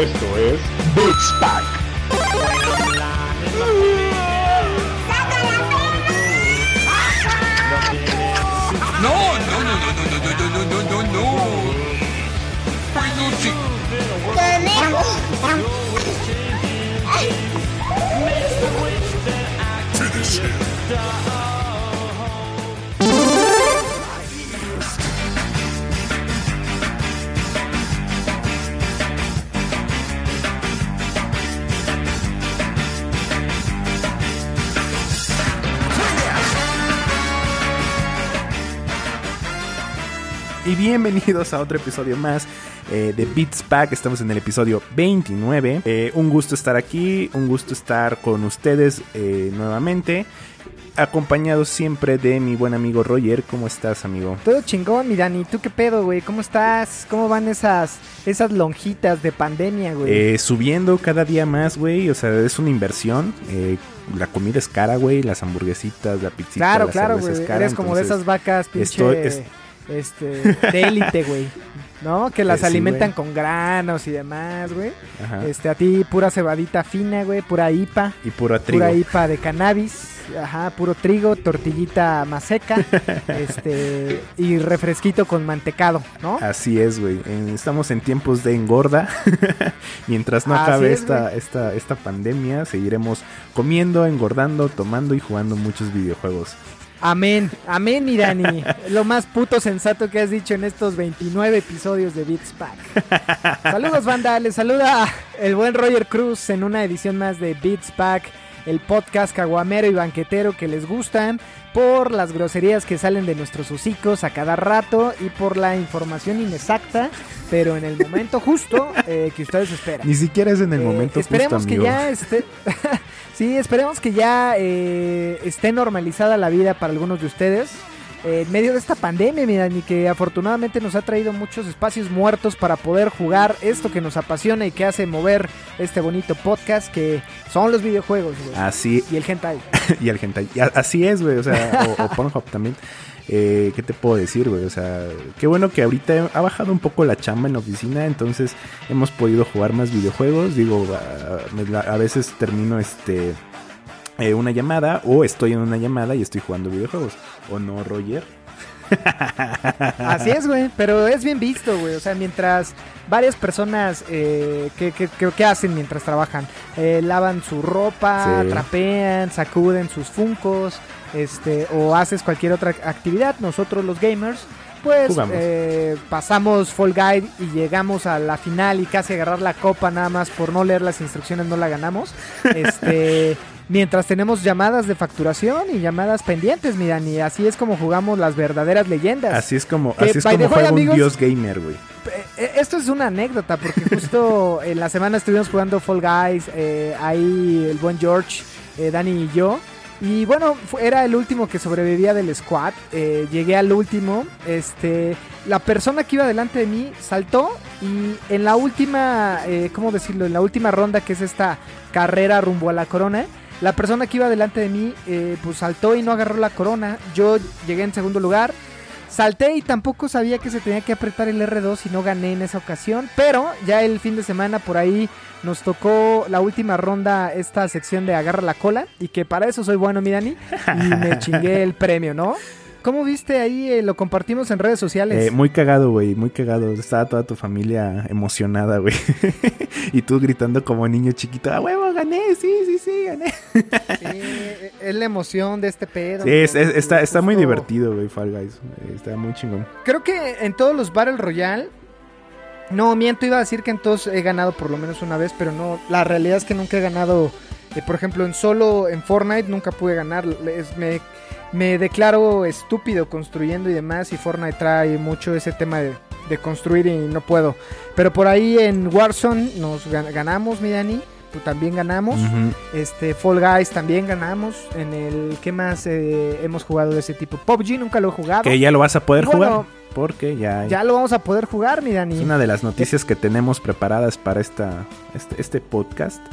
Esto es Beats Pack. No, no, no, no, no, no, no, no, no, no, no. Peluche. Finish him. Y bienvenidos a otro episodio más eh, de Beats Pack. Estamos en el episodio 29. Eh, un gusto estar aquí, un gusto estar con ustedes eh, nuevamente. Acompañado siempre de mi buen amigo Roger. ¿Cómo estás, amigo? Todo chingón, mi Dani. ¿Tú qué pedo, güey? ¿Cómo estás? ¿Cómo van esas, esas lonjitas de pandemia, güey? Eh, subiendo cada día más, güey. O sea, es una inversión. Eh, la comida es cara, güey. Las hamburguesitas, la pizzita, claro, la claro, güey. Eres como de esas vacas pinche estoy- es- este, de élite, güey. ¿No? Que las Eh, sí, alimentan con granos y demás, güey. Este, a ti pura cebadita fina, güey, pura IPA. Y puro trigo. Pura IPA de cannabis, ajá, puro trigo, tortillita maseca, este, y refresquito con mantecado, ¿no? Así es, güey. Estamos en tiempos de engorda. Mientras no acabe es, esta, esta, esta pandemia, seguiremos comiendo, engordando, tomando y jugando muchos videojuegos. Amén, amén, mi Dani. Lo más puto sensato que has dicho en estos 29 episodios de Beats Pack. Saludos, banda. Les saluda el buen Roger Cruz en una edición más de Beats Pack, el podcast caguamero y banquetero que les gustan por las groserías que salen de nuestros hocicos a cada rato y por la información inexacta, pero en el momento justo eh, que ustedes esperan. Ni siquiera es en el Eh, momento esperemos justo, que amigo. ya esté sí esperemos que ya eh, esté normalizada la vida para algunos de ustedes eh, en medio de esta pandemia mira y que afortunadamente nos ha traído muchos espacios muertos para poder jugar esto que nos apasiona y que hace mover este bonito podcast que son los videojuegos güey. Así, y el hentai y el hentai. Así es, güey. O sea, o, o Pornhub también. Eh, ¿Qué te puedo decir, güey? O sea, qué bueno que ahorita ha bajado un poco la chamba en la oficina, entonces hemos podido jugar más videojuegos. Digo, a, veces termino este eh, una llamada o estoy en una llamada y estoy jugando videojuegos. ¿O no, Roger? Así es, güey, pero es bien visto, güey. O sea, mientras varias personas, eh, ¿qué, qué- qué- qué hacen mientras trabajan? Eh, lavan su ropa, Sí. trapean, sacuden sus funcos, este, o haces cualquier otra actividad. Nosotros los gamers, pues eh, pasamos Fall Guide y llegamos a la final y casi agarrar la copa nada más por no leer las instrucciones no la ganamos. Este... Mientras tenemos llamadas de facturación y llamadas pendientes, mi Dani. Así es como jugamos las verdaderas leyendas. Así es como, Que, así es como juega un dios gamer, güey. Eh, Esto es una anécdota porque justo en la semana estuvimos jugando Fall Guys, eh, ahí el buen George, eh, Dani y yo. Y bueno, era el último que sobrevivía del squad. eh, llegué al último. Este, la persona que iba delante de mí saltó y en la última, eh, ¿cómo decirlo? En la última ronda que es esta carrera rumbo a la corona. La persona que iba delante de mí, eh, pues saltó y no agarró la corona. Yo llegué en segundo lugar. Salté y tampoco sabía que se tenía que apretar el R2 y no gané en esa ocasión. Pero ya el fin de semana por ahí nos tocó la última ronda, esta sección de agarra la cola. Y que para eso soy bueno, mi Dani. Y me chingué el premio, ¿no? ¿Cómo viste ahí? eh, lo compartimos en redes sociales. Eh, muy cagado, güey, muy cagado. Estaba toda tu familia emocionada, güey. y tú gritando como niño chiquito, ¡ah, huevo, gané! Sí, sí, sí, gané. Sí, es la emoción de este pedo. Sí, es- es- amigo. está, está muy divertido, güey, Fall Guys. Está muy chingón. Creo que en todos los Battle Royale. No, miento, iba a decir que en todos he ganado por lo menos una vez, pero no. La realidad es que nunca he ganado. eh, por ejemplo, en solo, en Fortnite, nunca pude ganar. Es- me, me declaro estúpido construyendo y demás. Y Fortnite trae mucho ese tema de, de construir y no puedo. Pero por ahí en Warzone nos gan- ganamos, mi Dani. Tú también ganamos. Este, Fall Guys también ganamos. En el. ¿Qué más eh, hemos jugado de ese tipo? PUBG nunca lo he jugado. Que ya lo vas a poder Bueno, jugar. Porque ya, Ya lo vamos a poder jugar, mi Dani. es una de las noticias que tenemos preparadas para esta, este, este podcast.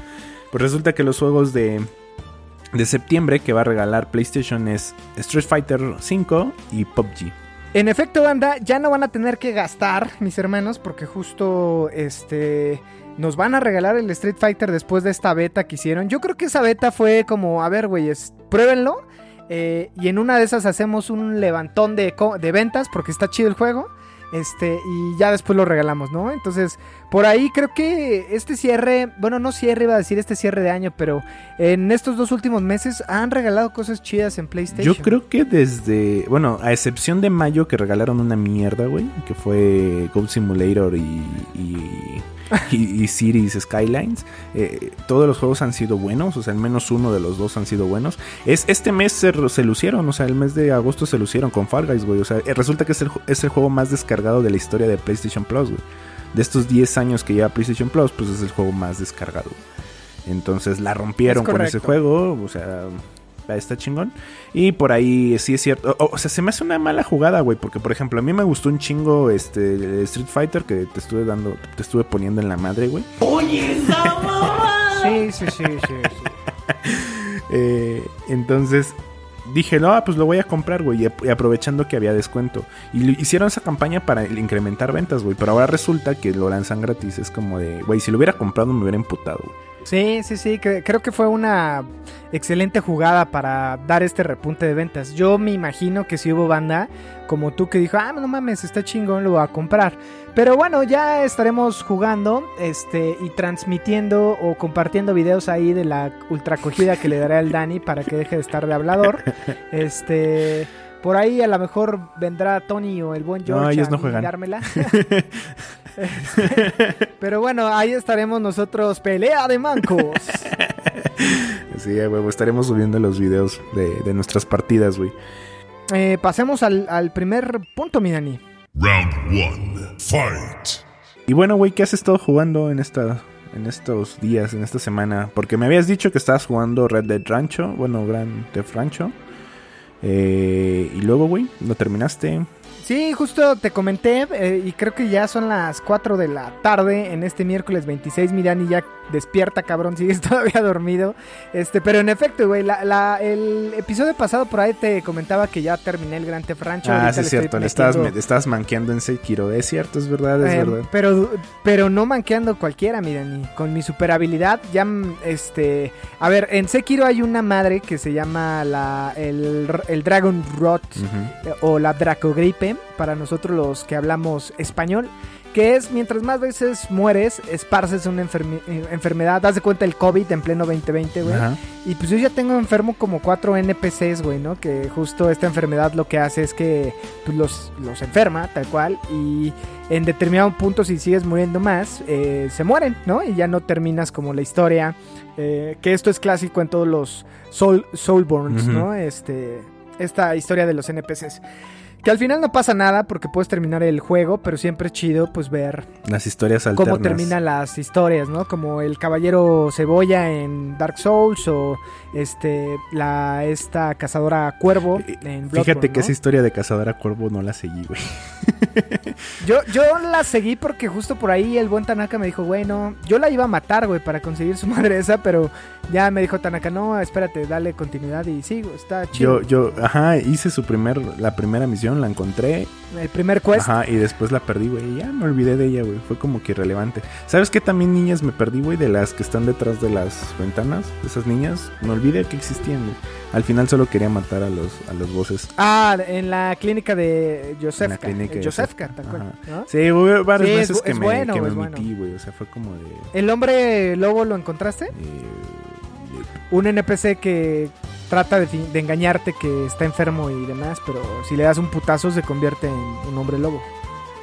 Pues resulta que los juegos de, de septiembre que va a regalar PlayStation es Street Fighter 5 y PUBG. En efecto, banda, ya no van a tener que gastar, mis hermanos, porque justo este nos van a regalar el Street Fighter después de esta beta que hicieron. Yo creo que esa beta fue como, a ver, güeyes, pruébenlo. eh, y en una de esas hacemos un levantón de, de ventas porque está chido el juego. Este, y ya después lo regalamos, ¿no? Entonces, por ahí creo que este cierre, bueno, no cierre, iba a decir este cierre de año, pero en estos dos últimos meses han regalado cosas chidas en PlayStation. Yo creo que desde, bueno, a excepción de mayo que regalaron una mierda, güey, que fue Goat Simulator y, y, y- y Cities Skylines, eh, todos los juegos han sido buenos, o sea, al menos uno de los dos han sido buenos. Es, este mes se, se lucieron, o sea, el mes de agosto se lucieron con Fall Guys, güey, o sea, eh, resulta que es el, es el juego más descargado de la historia de PlayStation Plus, güey. De estos 10 años que lleva PlayStation Plus, pues es el juego más descargado. Entonces la rompieron Es con ese juego, o sea, está chingón. Y por ahí sí es cierto. O, o sea, se me hace una mala jugada, güey. Porque, por ejemplo, a mí me gustó un chingo este Street Fighter que te estuve dando, te estuve poniendo en la madre, güey. Sí, sí, sí, sí. sí. Eh, entonces dije, no, pues lo voy a comprar, güey. Y ap- y aprovechando que había descuento. Y hicieron esa campaña para incrementar ventas, güey. Pero ahora resulta que lo lanzan gratis. Es como de, güey, si lo hubiera comprado me hubiera emputado, güey. Sí, sí, sí, cre- creo que fue una excelente jugada para dar este repunte de ventas. Yo me imagino que si hubo banda como tú que dijo, ah, no mames, está chingón, lo voy a comprar. Pero bueno, ya estaremos jugando este, y transmitiendo o compartiendo videos ahí de la ultra acogida que le daré al Dani para que deje de estar de hablador. Este, por ahí a lo mejor vendrá Tony o el buen George No, ellos a no juegan. Pero bueno, ahí estaremos nosotros, pelea de mancos. Sí, güey, estaremos subiendo los videos de, de nuestras partidas, güey. Eh, pasemos al, al primer punto, mi Dani. Round one. Fight. Y bueno, güey, ¿qué has estado jugando en esta en estos días, en esta semana? Porque me habías dicho que estabas jugando Red Dead Rancho, bueno, Grand Theft Rancho. Eh, y luego, güey, lo terminaste. Sí, justo te comenté eh, y creo que ya son las 4 de la tarde en este miércoles 26. Mi Dani ya despierta, cabrón, sigues todavía dormido. Este, pero en efecto, güey, la, la- el episodio pasado por ahí te comentaba que ya terminé el Gran Theft Rancho. ah, sí, es cierto, le me- estabas manqueando en Sekiro. Es cierto, es verdad, es Eh, verdad. Pero, pero no manqueando cualquiera, mi Dani. Con mi super habilidad, ya, mm, este... A ver, en Sekiro hay una madre que se llama la, el, el Dragon Rot eh, o la Dracogripe, para nosotros los que hablamos español, que es mientras más veces mueres, esparces una eh, enfermedad. Haz de cuenta el COVID en pleno 2020, güey. Ajá. Y pues yo ya tengo enfermo como cuatro NPCs, güey, ¿no? Que justo esta enfermedad lo que hace es que pues, los, los enferma, tal cual. Y en determinado punto, si sigues muriendo más, eh, se mueren, ¿no? Y ya no terminas como la historia. eh, que esto es clásico en todos los Soul, Soulborns. ¿no? Este, esta historia de los NPCs. Que al final no pasa nada porque puedes terminar el juego, pero siempre es chido pues ver Las historias alternas. cómo terminan las historias, ¿no? Como el caballero cebolla en Dark Souls o este la esta cazadora cuervo Eh, en Fíjate Bloodborne, que ¿no? esa historia de Cazadora Cuervo no la seguí, güey. Yo, yo la seguí porque justo por ahí el buen Tanaka me dijo, bueno, yo la iba a matar, güey, para conseguir su madre esa, pero ya me dijo Tanaka, no, espérate, dale continuidad y sigo, está chido. Yo, yo, ajá, hice su primer, la primera misión, la encontré, el primer quest, ajá, y después la perdí, güey, ya me olvidé de ella, güey, fue como que irrelevante. ¿Sabes qué también niñas me perdí, güey? De las que están detrás de las ventanas, esas niñas, me olvidé que existían, güey. Al final solo quería matar a los, a los bosses. ah, en la clínica de En Josefka, la clínica de Josefka. Sí, hubo varias Sí, veces que, es me, bueno, que me bueno. güey, o sea, fue como de... El hombre lobo lo encontraste? eh, un NPC que trata de, engañarte que está enfermo y demás, pero si le das un putazo se convierte en un hombre lobo.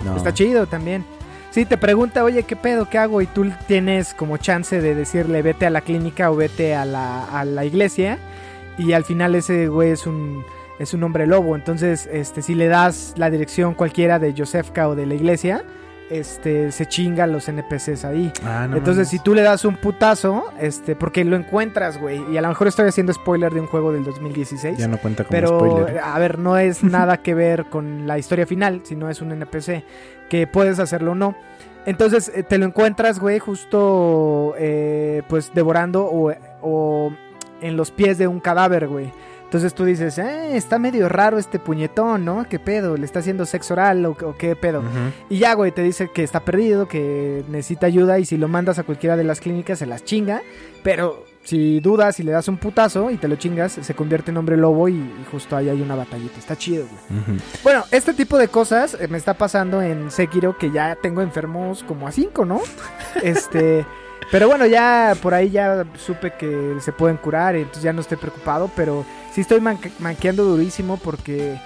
no. Está chido también. Sí, te pregunta, oye, ¿qué pedo? ¿Qué hago? Y tú tienes como chance de decirle, vete a la clínica o vete a la, a la iglesia. Y al final ese güey es un, es un hombre lobo. Entonces, este, si le das la dirección cualquiera de Josefka o de la iglesia, este, se chinga los NPCs ahí. Ah, no Entonces, mames. si tú le das un putazo, este, porque lo encuentras, güey, y a lo mejor estoy haciendo spoiler de un juego del 2016. Ya no cuenta como pero, spoiler. a ver, no es nada que ver con la historia final, sino es un NPC que puedes hacerlo o no. Entonces, eh, te lo encuentras, güey, justo, eh, pues, devorando o, o en los pies de un cadáver, güey. Entonces tú dices, eh, está medio raro este puñetón, ¿no? ¿Qué pedo? ¿Le está haciendo sexo oral o, o qué pedo? Y ya, güey, te dice que está perdido, que necesita ayuda y si lo mandas a cualquiera de las clínicas se las chinga. Pero si dudas y le das un putazo y te lo chingas, se convierte en hombre lobo y, y justo ahí hay una batallita. Está chido, güey. Bueno, este tipo de cosas eh, me está pasando en Sekiro que ya tengo enfermos como a cinco, ¿no? Este... Pero bueno, ya por ahí ya supe que se pueden curar, entonces ya no estoy preocupado, pero sí estoy manque- manqueando durísimo porque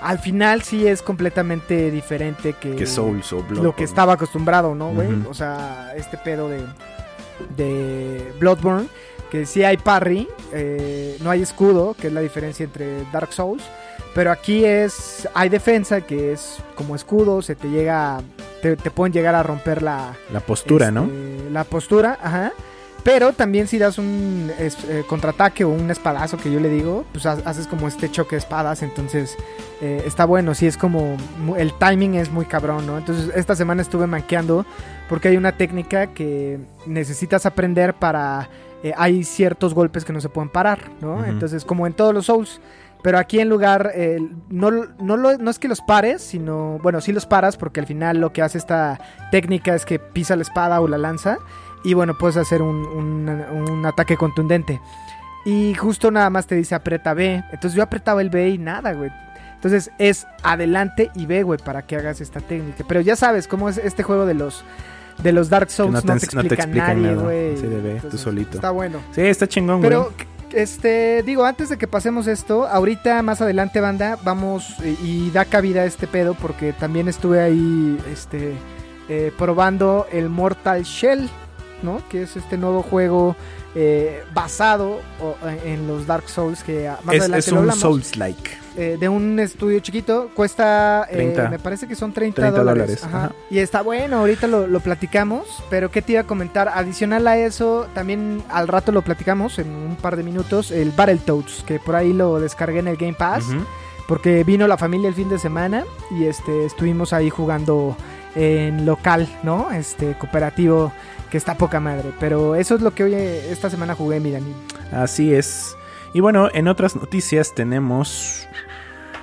al final sí es completamente diferente que, Que Souls o Bloodborne. lo que estaba acostumbrado, ¿no, güey? O sea, este pedo de, de Bloodborne, que sí hay parry, eh, no hay escudo, que es la diferencia entre Dark Souls, pero aquí es, hay defensa, que es como escudo, se te llega, te, te pueden llegar a romper la... La postura, ¿no? este, La postura, ajá. Pero también si das un es- eh, contraataque o un espadazo que yo le digo, pues ha- haces como este choque de espadas, entonces eh, está bueno, sí es como el timing es muy cabrón, ¿no? Entonces esta semana estuve manqueando porque hay una técnica que necesitas aprender para eh, hay ciertos golpes que no se pueden parar, ¿no? Entonces como en todos los Souls, pero aquí en lugar eh, no no lo- no es que los pares, sino bueno sí los paras porque al final lo que hace esta técnica es que pisa la espada o la lanza y bueno, puedes hacer un, un- un ataque contundente. Y justo nada más te dice aprieta B. Entonces yo apretaba el B y nada, güey. Entonces es adelante y B, güey, para que hagas esta técnica. Pero ya sabes cómo es este juego de los de los Dark Souls, no no te te, ens- no te explica nadie, nada. güey. Sí, tú solito. Está bueno. Sí, está chingón, güey. Pero, este, digo, antes de que pasemos esto, ahorita más adelante, banda, vamos y, y da cabida a este pedo porque también estuve ahí, este, eh, probando el Mortal Shell, ¿no? Que es este nuevo juego eh, basado en los Dark Souls que ah, más es, adelante es un. Souls-like. Eh, de un estudio chiquito, cuesta, eh, 30. me parece que son 30, 30 dólares. dólares, Ajá. ajá. Y está bueno, ahorita lo, lo platicamos, pero ¿qué te iba a comentar? Adicional a eso, también al rato lo platicamos en un par de minutos, el Battletoads, que por ahí lo descargué en el Game Pass, porque vino la familia el fin de semana y este estuvimos ahí jugando en local, ¿no? Este cooperativo que está poca madre, pero eso es lo que hoy esta semana jugué, mi Dani. Así es. Y bueno, en otras noticias tenemos.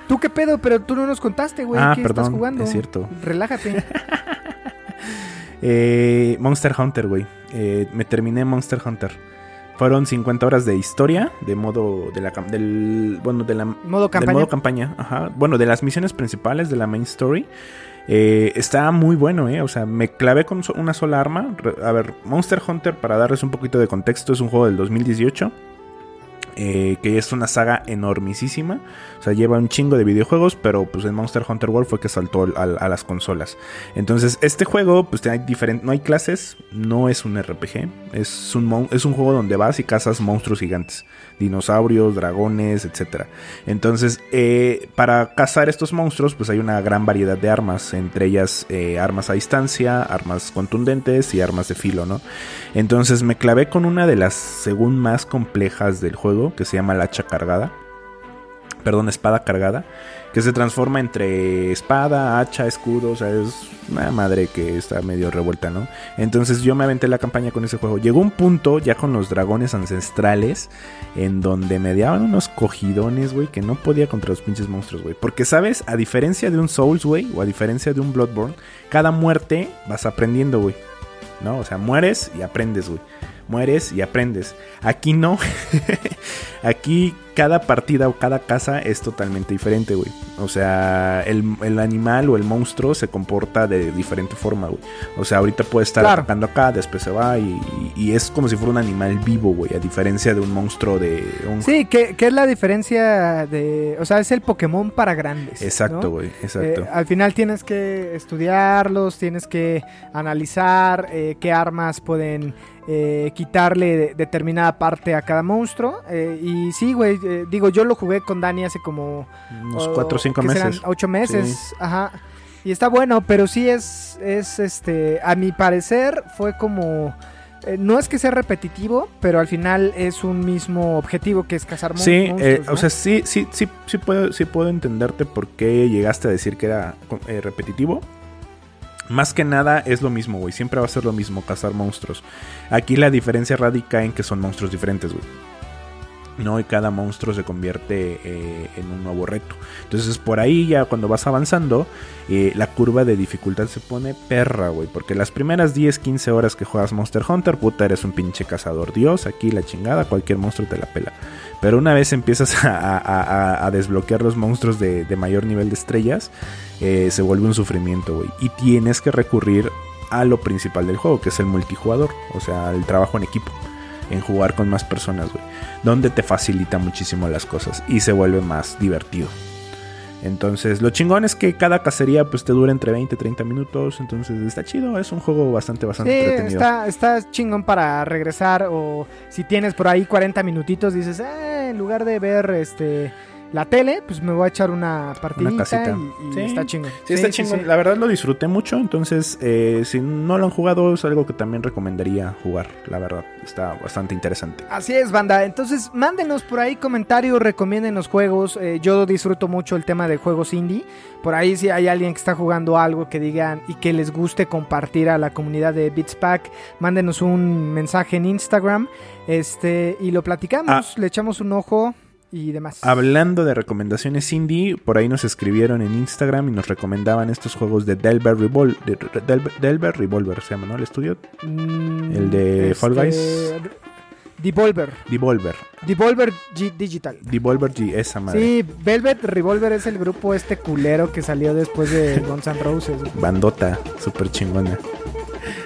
¿Tú qué pedo? Pero tú no nos contaste, güey, Ah, ¿qué estás perdón, jugando? es cierto. Relájate. Eh, Monster Hunter, güey. Eh, me terminé Monster Hunter. Fueron 50 horas de historia, de modo de la del bueno, de la Modo del campaña. modo campaña, ajá. Bueno, de las misiones principales de la main story. Eh, está muy bueno, eh. O sea, me clavé con una sola arma. A ver, Monster Hunter, para darles un poquito de contexto, es un juego del 2018. eh, que es una saga enormisísima. O sea, lleva un chingo de videojuegos, pero pues en Monster Hunter World fue que saltó al- al- a, las consolas. Entonces, este juego, pues hay diferente, no hay clases, no es un RPG, es un, es un juego donde vas y cazas monstruos gigantes, dinosaurios, dragones, etc. Entonces, eh, para cazar estos monstruos, pues hay una gran variedad de armas, entre ellas eh, armas a distancia, armas contundentes y armas de filo, ¿no? Entonces me clavé con una de las según más complejas del juego, que se llama la hacha cargada. Perdón, espada cargada. Que se transforma entre espada, hacha, escudo. O sea, es una madre que está medio revuelta, ¿no? Entonces yo me aventé la campaña con ese juego. Llegó un punto ya con los dragones ancestrales. En donde me daban unos cogidones, güey. Que no podía contra los pinches monstruos, güey. Porque, ¿sabes? A diferencia de un Souls, güey. O a diferencia de un Bloodborne. Cada muerte vas aprendiendo, güey. ¿no? O sea, mueres y aprendes, güey. Mueres y aprendes. Aquí no. Aquí cada partida o cada casa es totalmente diferente, güey. O sea, el, el animal o el monstruo se comporta de diferente forma, güey. O sea, ahorita puede estar Claro. atacando acá, después se va y, y- y es como si fuera un animal vivo, güey. A diferencia de un monstruo de un... Sí, ¿qué, qué es la diferencia de... O sea, es el Pokémon para grandes. Exacto, ¿no? güey. Exacto. Eh, al final tienes que estudiarlos, tienes que analizar eh, qué armas pueden eh, quitarle de- determinada parte a cada monstruo. eh, y sí, güey, eh, digo, yo lo jugué con Dani hace como... Unos oh, 4 o 5 ¿qué serán? meses. Ocho meses, ajá. Y está bueno, pero sí es, es este, a mi parecer fue como... eh, no es que sea repetitivo, pero al final es un mismo objetivo que es cazar mon- Sí, monstruos. eh, ¿no? o sea, sí, sí, sí, sí puedo, sí puedo entenderte por qué llegaste a decir que era eh, repetitivo. Más que nada es lo mismo, güey. Siempre va a ser lo mismo, cazar monstruos. Aquí la diferencia radica en que son monstruos diferentes, güey. ¿No? Y cada monstruo se convierte eh, en un nuevo reto. Entonces por ahí ya cuando vas avanzando, eh, la curva de dificultad se pone perra, güey. Porque las primeras 10, 15 horas que juegas Monster Hunter, puta, eres un pinche cazador dios. Aquí la chingada, cualquier monstruo te la pela. Pero una vez empiezas a, desbloquear los monstruos de, mayor nivel de estrellas, eh, se vuelve un sufrimiento, güey. Y tienes que recurrir a lo principal del juego, que es el multijugador, o sea, el trabajo en equipo en jugar con más personas, güey. Donde te facilita muchísimo las cosas y se vuelve más divertido. Entonces, lo chingón es que cada cacería pues te dura entre 20 y 30 minutos. Entonces, está chido. Es un juego bastante, bastante sí, entretenido. Está, está chingón para regresar. O si tienes por ahí 40 minutitos, dices, eh, en lugar de ver este la tele, pues me voy a echar una partidita y, está chingón. Sí, está chingón. La verdad lo disfruté mucho, entonces eh, si no lo han jugado es algo que también recomendaría jugar, la verdad. Está bastante interesante. Así es, banda. Entonces mándenos por ahí comentarios, recomienden los juegos. Eh, yo disfruto mucho el tema de juegos indie. Por ahí si hay alguien que está jugando algo que digan y que les guste compartir a la comunidad de Beats Pack, mándenos un mensaje en Instagram este y lo platicamos, ah. le echamos un ojo y demás. Hablando de recomendaciones indie, por ahí nos escribieron en Instagram y nos recomendaban estos juegos de Delver, Revol Delver Revolver, se llama, ¿no? El estudio. Mm, el de Fall Guys. Este, Devolver. Devolver. Devolver G Digital. Devolver G, esa madre. Sí, Velvet Revolver es el grupo este culero que salió después de Guns N' Roses. Bandota, súper chingona.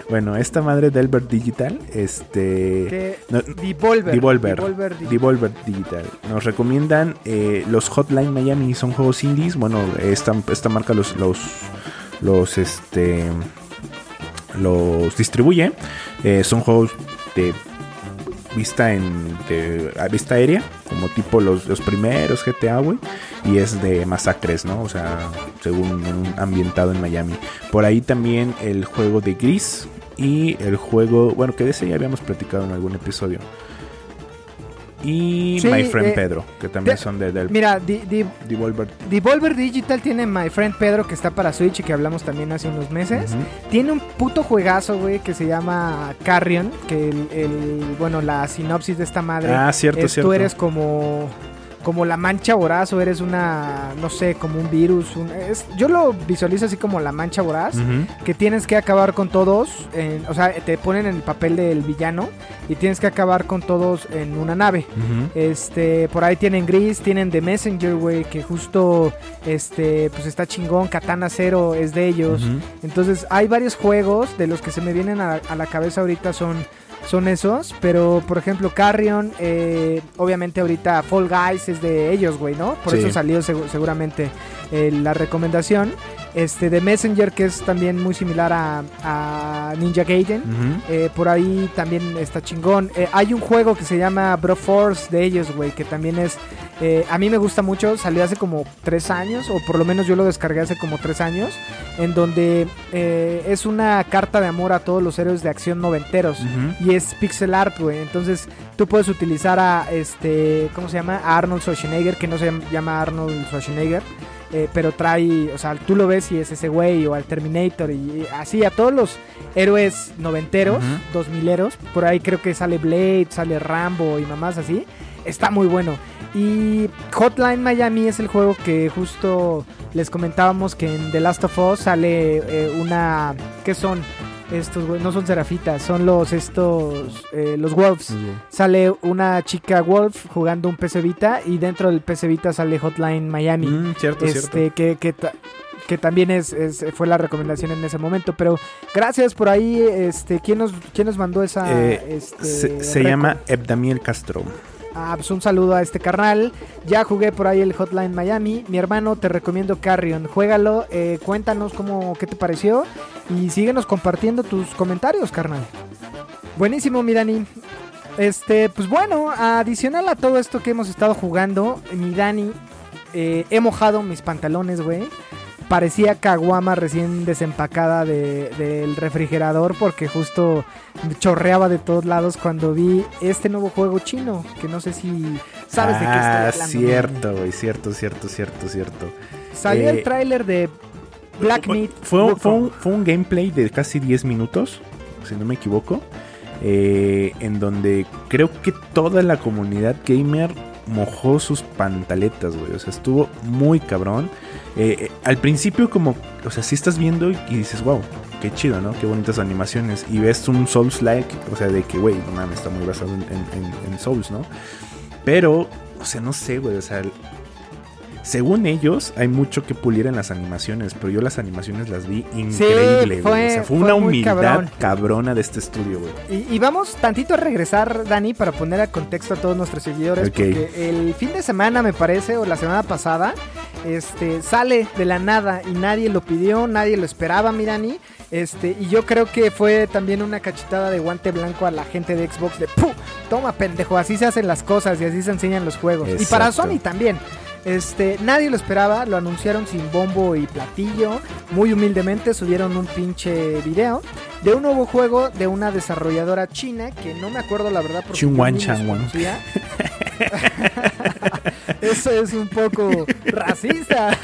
Bueno, esta madre Delver Digital, este... Devolver, Devolver, Devolver, Digital. Nos recomiendan eh, los Hotline Miami, son juegos indies. Bueno, esta, esta marca los, los, los, este, los distribuye. Eh, son juegos de vista en vista aérea, como tipo los, los primeros GTA, güey, y es de masacres, ¿no? O sea, según ambientado en Miami. Por ahí también el juego de Gris y el juego, bueno, que de ese ya habíamos platicado en algún episodio y My Friend eh, Pedro, que también son de del Mira, Devolver. Devolver Digital tiene My Friend Pedro que está para Switch y que hablamos también hace unos meses. Tiene un puto juegazo, güey, que se llama Carrion, que el, bueno, la sinopsis de esta madre ah, cierto, cierto. tú eres como como la mancha voraz o eres una, no sé, como un virus. yo lo visualizo así como la mancha voraz, que tienes que acabar con todos, o sea, te ponen en el papel del villano y tienes que acabar con todos en una nave. Este, por ahí tienen Gris, tienen The Messenger, güey, que justo, este, pues está chingón, Katana Zero es de ellos. Entonces hay varios juegos de los que se me vienen a la cabeza ahorita son son esos. Pero, por ejemplo, Carrion, eh, obviamente ahorita Fall Guys es de ellos, güey, ¿no? Por eso salió seguramente eh, la recomendación. Este de Messenger, que es también muy similar a, Ninja Gaiden. Eh, por ahí también está chingón. hay un juego que se llama Bro Force de ellos, güey, que también es eh, a mí me gusta mucho, salió hace como tres años, o por lo menos yo lo descargué hace como tres años, en donde eh, es una carta de amor a todos los héroes de acción noventeros y es pixel art, güey. Entonces tú puedes utilizar a este, ¿cómo se llama? A Arnold Schwarzenegger, que no se llama Arnold Schwarzenegger. Eh, pero trae, o sea, tú lo ves y es ese güey, o al Terminator, y, así a todos los héroes noventeros, dos mileros, por ahí creo que sale Blade, sale Rambo y mamás así, está muy bueno. Y Hotline Miami es el juego que justo les comentábamos que en The Last of Us sale eh, una... ¿Qué son? Estos, no son serafitas, son los estos, eh, los wolves. Sale una chica wolf jugando un PC Vita y dentro del PC Vita sale Hotline Miami. Mm, cierto, este, Que, que, también es, fue la recomendación en ese momento. Pero gracias por ahí. Este, ¿quién nos, quién nos mandó esa? Eh, este, se, se llama Ebdamiel Castro. Ah, pues un saludo a este carnal. Ya jugué por ahí el Hotline Miami. Mi hermano, te recomiendo Carrion. Juégalo, eh, cuéntanos cómo, qué te pareció y síguenos compartiendo tus comentarios, carnal. Buenísimo, mi Dani. Este, pues bueno, adicional a todo esto que hemos estado jugando, mi Dani, eh, he mojado mis pantalones, güey parecía caguama recién desempacada del refrigerador porque justo chorreaba de todos lados cuando vi este nuevo juego chino, que no sé si sabes de qué estoy ah, hablando. cierto, güey, cierto, cierto, cierto, cierto. Salió el eh, tráiler de Black Meat. Fue, fue, un, gameplay de casi 10 minutos, si no me equivoco. eh, en donde creo que toda la comunidad gamer mojó sus pantaletas, güey. O sea, estuvo muy cabrón. Eh, eh, al principio como, o sea, si estás viendo y, dices, wow, qué chido, ¿no? Qué bonitas animaciones. Y ves un Souls-like, o sea, de que, güey, no mames, está muy basado en- en Souls, ¿no? Pero, o sea, no sé, güey, o sea... Según ellos, hay mucho que pulir en las animaciones, pero yo las animaciones las vi increíble, güey. fue- O sea, fue fue una humildad cabrón. cabrona de este estudio, güey. Y, y vamos tantito a regresar, Dani, para poner a contexto a todos nuestros seguidores, porque el fin de semana, me parece, o la semana pasada, este, sale de la nada y nadie lo pidió, nadie lo esperaba, mi Dani. Este, y yo creo que fue también una cachetada de guante blanco a la gente de Xbox de ¡Puh! Toma, pendejo, así se hacen las cosas y así se enseñan los juegos. Y para. Sony también. Este, nadie lo esperaba, lo anunciaron sin bombo y platillo. Muy humildemente subieron un pinche video de un nuevo juego de una desarrolladora china que no me acuerdo la verdad porque Chunwan Changwan. Eso es un poco racista.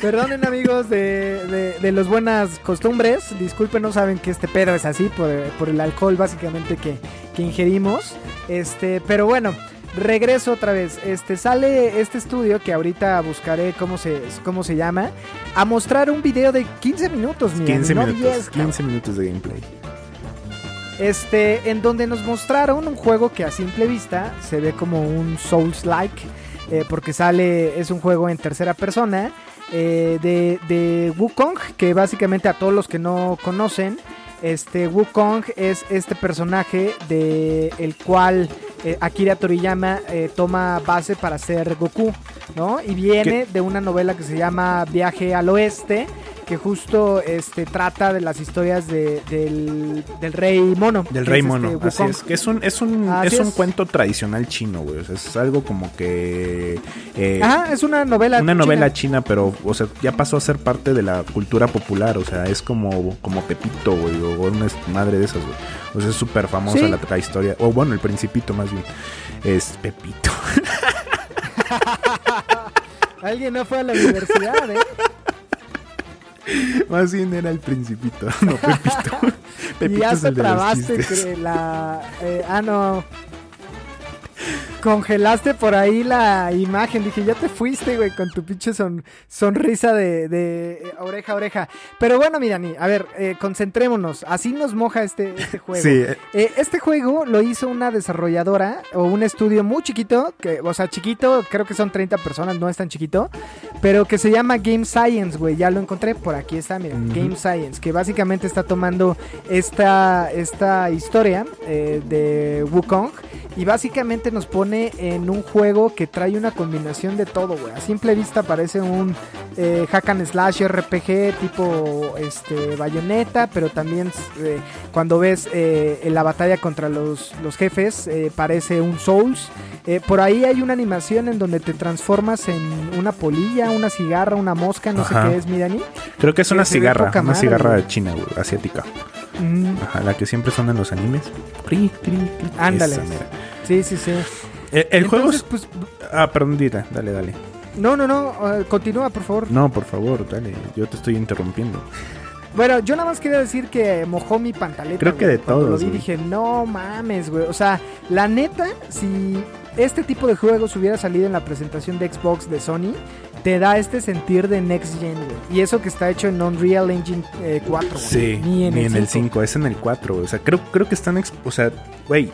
Perdonen amigos de, de, de los buenas costumbres. Disculpen, no saben que este pedo es así por, por el alcohol básicamente que, que ingerimos. Este, pero bueno, regreso otra vez. Este sale este estudio que ahorita buscaré cómo se, cómo se llama. A mostrar un video de 15 minutos, mira, 15 no minutos, 10, cabrón. 15 minutos de gameplay. Este, en donde nos mostraron un juego que a simple vista se ve como un Souls-like, eh, porque sale, es un juego en tercera persona, eh, de, de Wukong, que básicamente a todos los que no conocen, este Wukong es este personaje de el cual eh, Akira Toriyama eh, toma base para ser Goku, ¿no? Y viene de una novela que se llama Viaje al Oeste, que justo este trata de las historias de- del, del rey mono. Del Rey es este Mono, así es. Que es un, es un, Así es un es. cuento tradicional chino, güey. O sea, es algo como que. eh, Ajá, es una novela. una china. novela china, pero, o sea, ya pasó a ser parte de la cultura popular. O sea, es como, como Pepito, güey, o una madre de esas, güey. O sea, es súper famosa Sí. la, la historia. O bueno, el Principito más bien. Es Pepito. Alguien no fue a la universidad, ¿eh? más bien era el Principito, no Pepito. y Pepito ya es se el los trabaste la... eh, ah, no. Congelaste por ahí la imagen. Dije, ya te fuiste, güey, con tu pinche son- sonrisa de, de, eh, oreja a oreja. Pero bueno, mi Dani, a ver, eh, concentrémonos. Así nos moja este, este juego. Sí, eh, Eh, este juego lo hizo una desarrolladora o un estudio muy chiquito, que, o sea, chiquito, creo que son 30 personas, no es tan chiquito, pero que se llama Game Science, güey, ya lo encontré, por aquí está, mira. Game Science, que básicamente está tomando esta, esta historia eh, de Wukong y básicamente nos pone en un juego que trae una combinación de todo, güey. A simple vista parece un eh, hack and slash RPG tipo este bayoneta, pero también eh, cuando ves eh, en la batalla contra los, los jefes eh, parece un Souls. Por ahí hay una animación en donde te transformas en una polilla, una cigarra, una mosca, no Ajá. sé qué es, mi Dani. creo que es una cigarra, una madre, cigarra china, güey, asiática. Mm, Ajá, la que siempre son en los animes. Cri, cri, cri. Ándale. Sí, sí, sí. El, el juego es... Pues, Ah, perdón, Dita, dale, dale. no, no, no, eh, continúa, por favor. No, por favor, dale. Yo te estoy interrumpiendo. Bueno, yo nada más quería decir que mojó mi pantaleta. Creo que güey. de Cuando todos, Lo vi güey. dije, no mames, güey. O sea, la neta, si este tipo de juegos hubiera salido en la presentación de Xbox de Sony, te da este sentir de Next Gen, güey. Y eso que está hecho en Unreal Engine eh, 4, güey. Sí, Ni en el 5. 5, es en el 4. O sea, creo, creo que están... O sea, güey...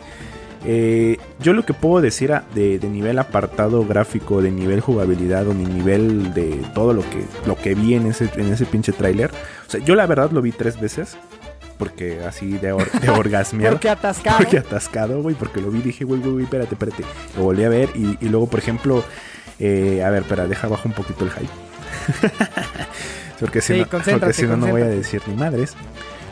eh, yo lo que puedo decir a- de, de nivel apartado gráfico, de nivel jugabilidad o de nivel de todo lo que, lo que vi en ese, en ese pinche tráiler. O sea, yo la verdad lo vi tres veces. Porque así de, or- de orgasmear. Porque atascado. Porque atascado, güey, porque lo vi y dije, güey, güey, güey, espérate, espérate. Lo volví a ver y, y luego, por ejemplo, eh, a ver, espera, deja abajo un poquito el hype. porque si Sí, no, concéntrate, porque si no, no voy a decir ni madres.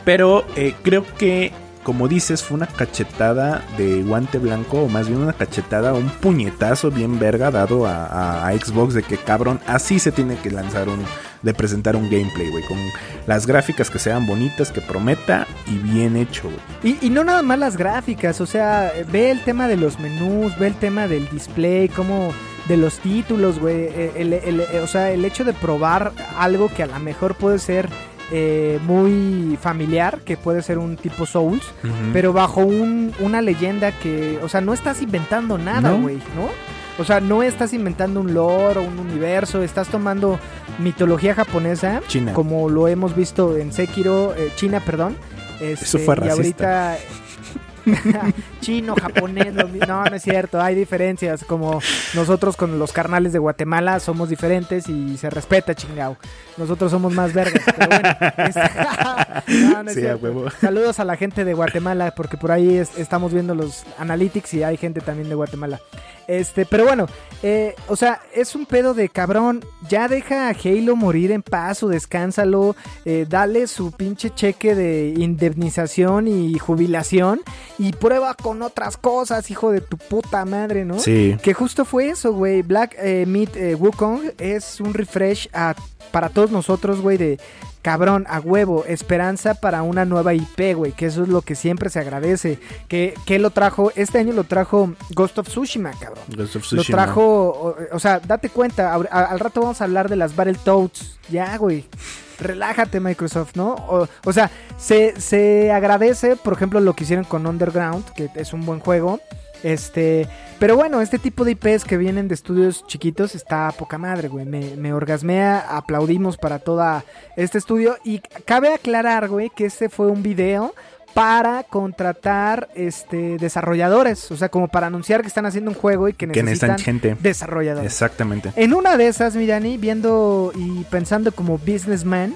Pero eh, creo que, como dices, fue una cachetada de guante blanco, o más bien una cachetada, un puñetazo bien verga dado a, Xbox de que cabrón, así se tiene que lanzar un, de presentar un gameplay, güey, con las gráficas que sean bonitas, que prometa y bien hecho, güey. Y, no nada más las gráficas, o sea, ve el tema de los menús, ve el tema del display, como de los títulos, güey. el- o sea, el hecho de probar algo que a lo mejor puede ser eh, muy familiar, que puede ser un tipo Souls, pero bajo un- una leyenda que, o sea, no estás inventando nada, güey, ¿no? O sea, no estás inventando un lore o un universo, estás tomando mitología japonesa, China. como lo hemos visto en Sekiro, eh, China, perdón. Este, Eso fue Y racista. ahorita chino, japonés, lo no, no es cierto, hay diferencias, como nosotros con los carnales de Guatemala somos diferentes y se respeta, chingao. Nosotros somos más vergas, pero bueno. no, no es Sí, a cierto. huevo. Saludos a la gente de Guatemala, porque por ahí es- estamos viendo los analytics y hay gente también de Guatemala. Este, pero bueno, eh, o sea, es un pedo de cabrón. Ya deja a Halo morir en paz o descánsalo. eh, dale su pinche cheque de indemnización y jubilación. Y prueba con otras cosas, hijo de tu puta madre, ¿no? Sí. Que justo fue eso, güey. Black eh, Meat eh, Wukong es un refresh a- para todos nosotros, güey, de cabrón, a huevo, esperanza para una nueva IP, güey, que eso es lo que siempre se agradece. Que, que lo trajo, este año lo trajo Ghost of Tsushima, cabrón. Ghost of Lo Tsushima. trajo, o, o sea, date cuenta, a- a- al rato vamos a hablar de las Battletoads. Ya, güey. Relájate, Microsoft, ¿no? O, sea, se, se agradece, por ejemplo, lo que hicieron con Underground, que es un buen juego. Este, pero bueno, este tipo de IPs que vienen de estudios chiquitos está a poca madre, güey. Me, me orgasmea, aplaudimos para toda este estudio. Y cabe aclarar, güey, que este fue un video para contratar este desarrolladores, o sea, como para anunciar que están haciendo un juego y que necesitan gente. desarrolladores. Exactamente. En una de esas, mi Dani, viendo y pensando como businessman,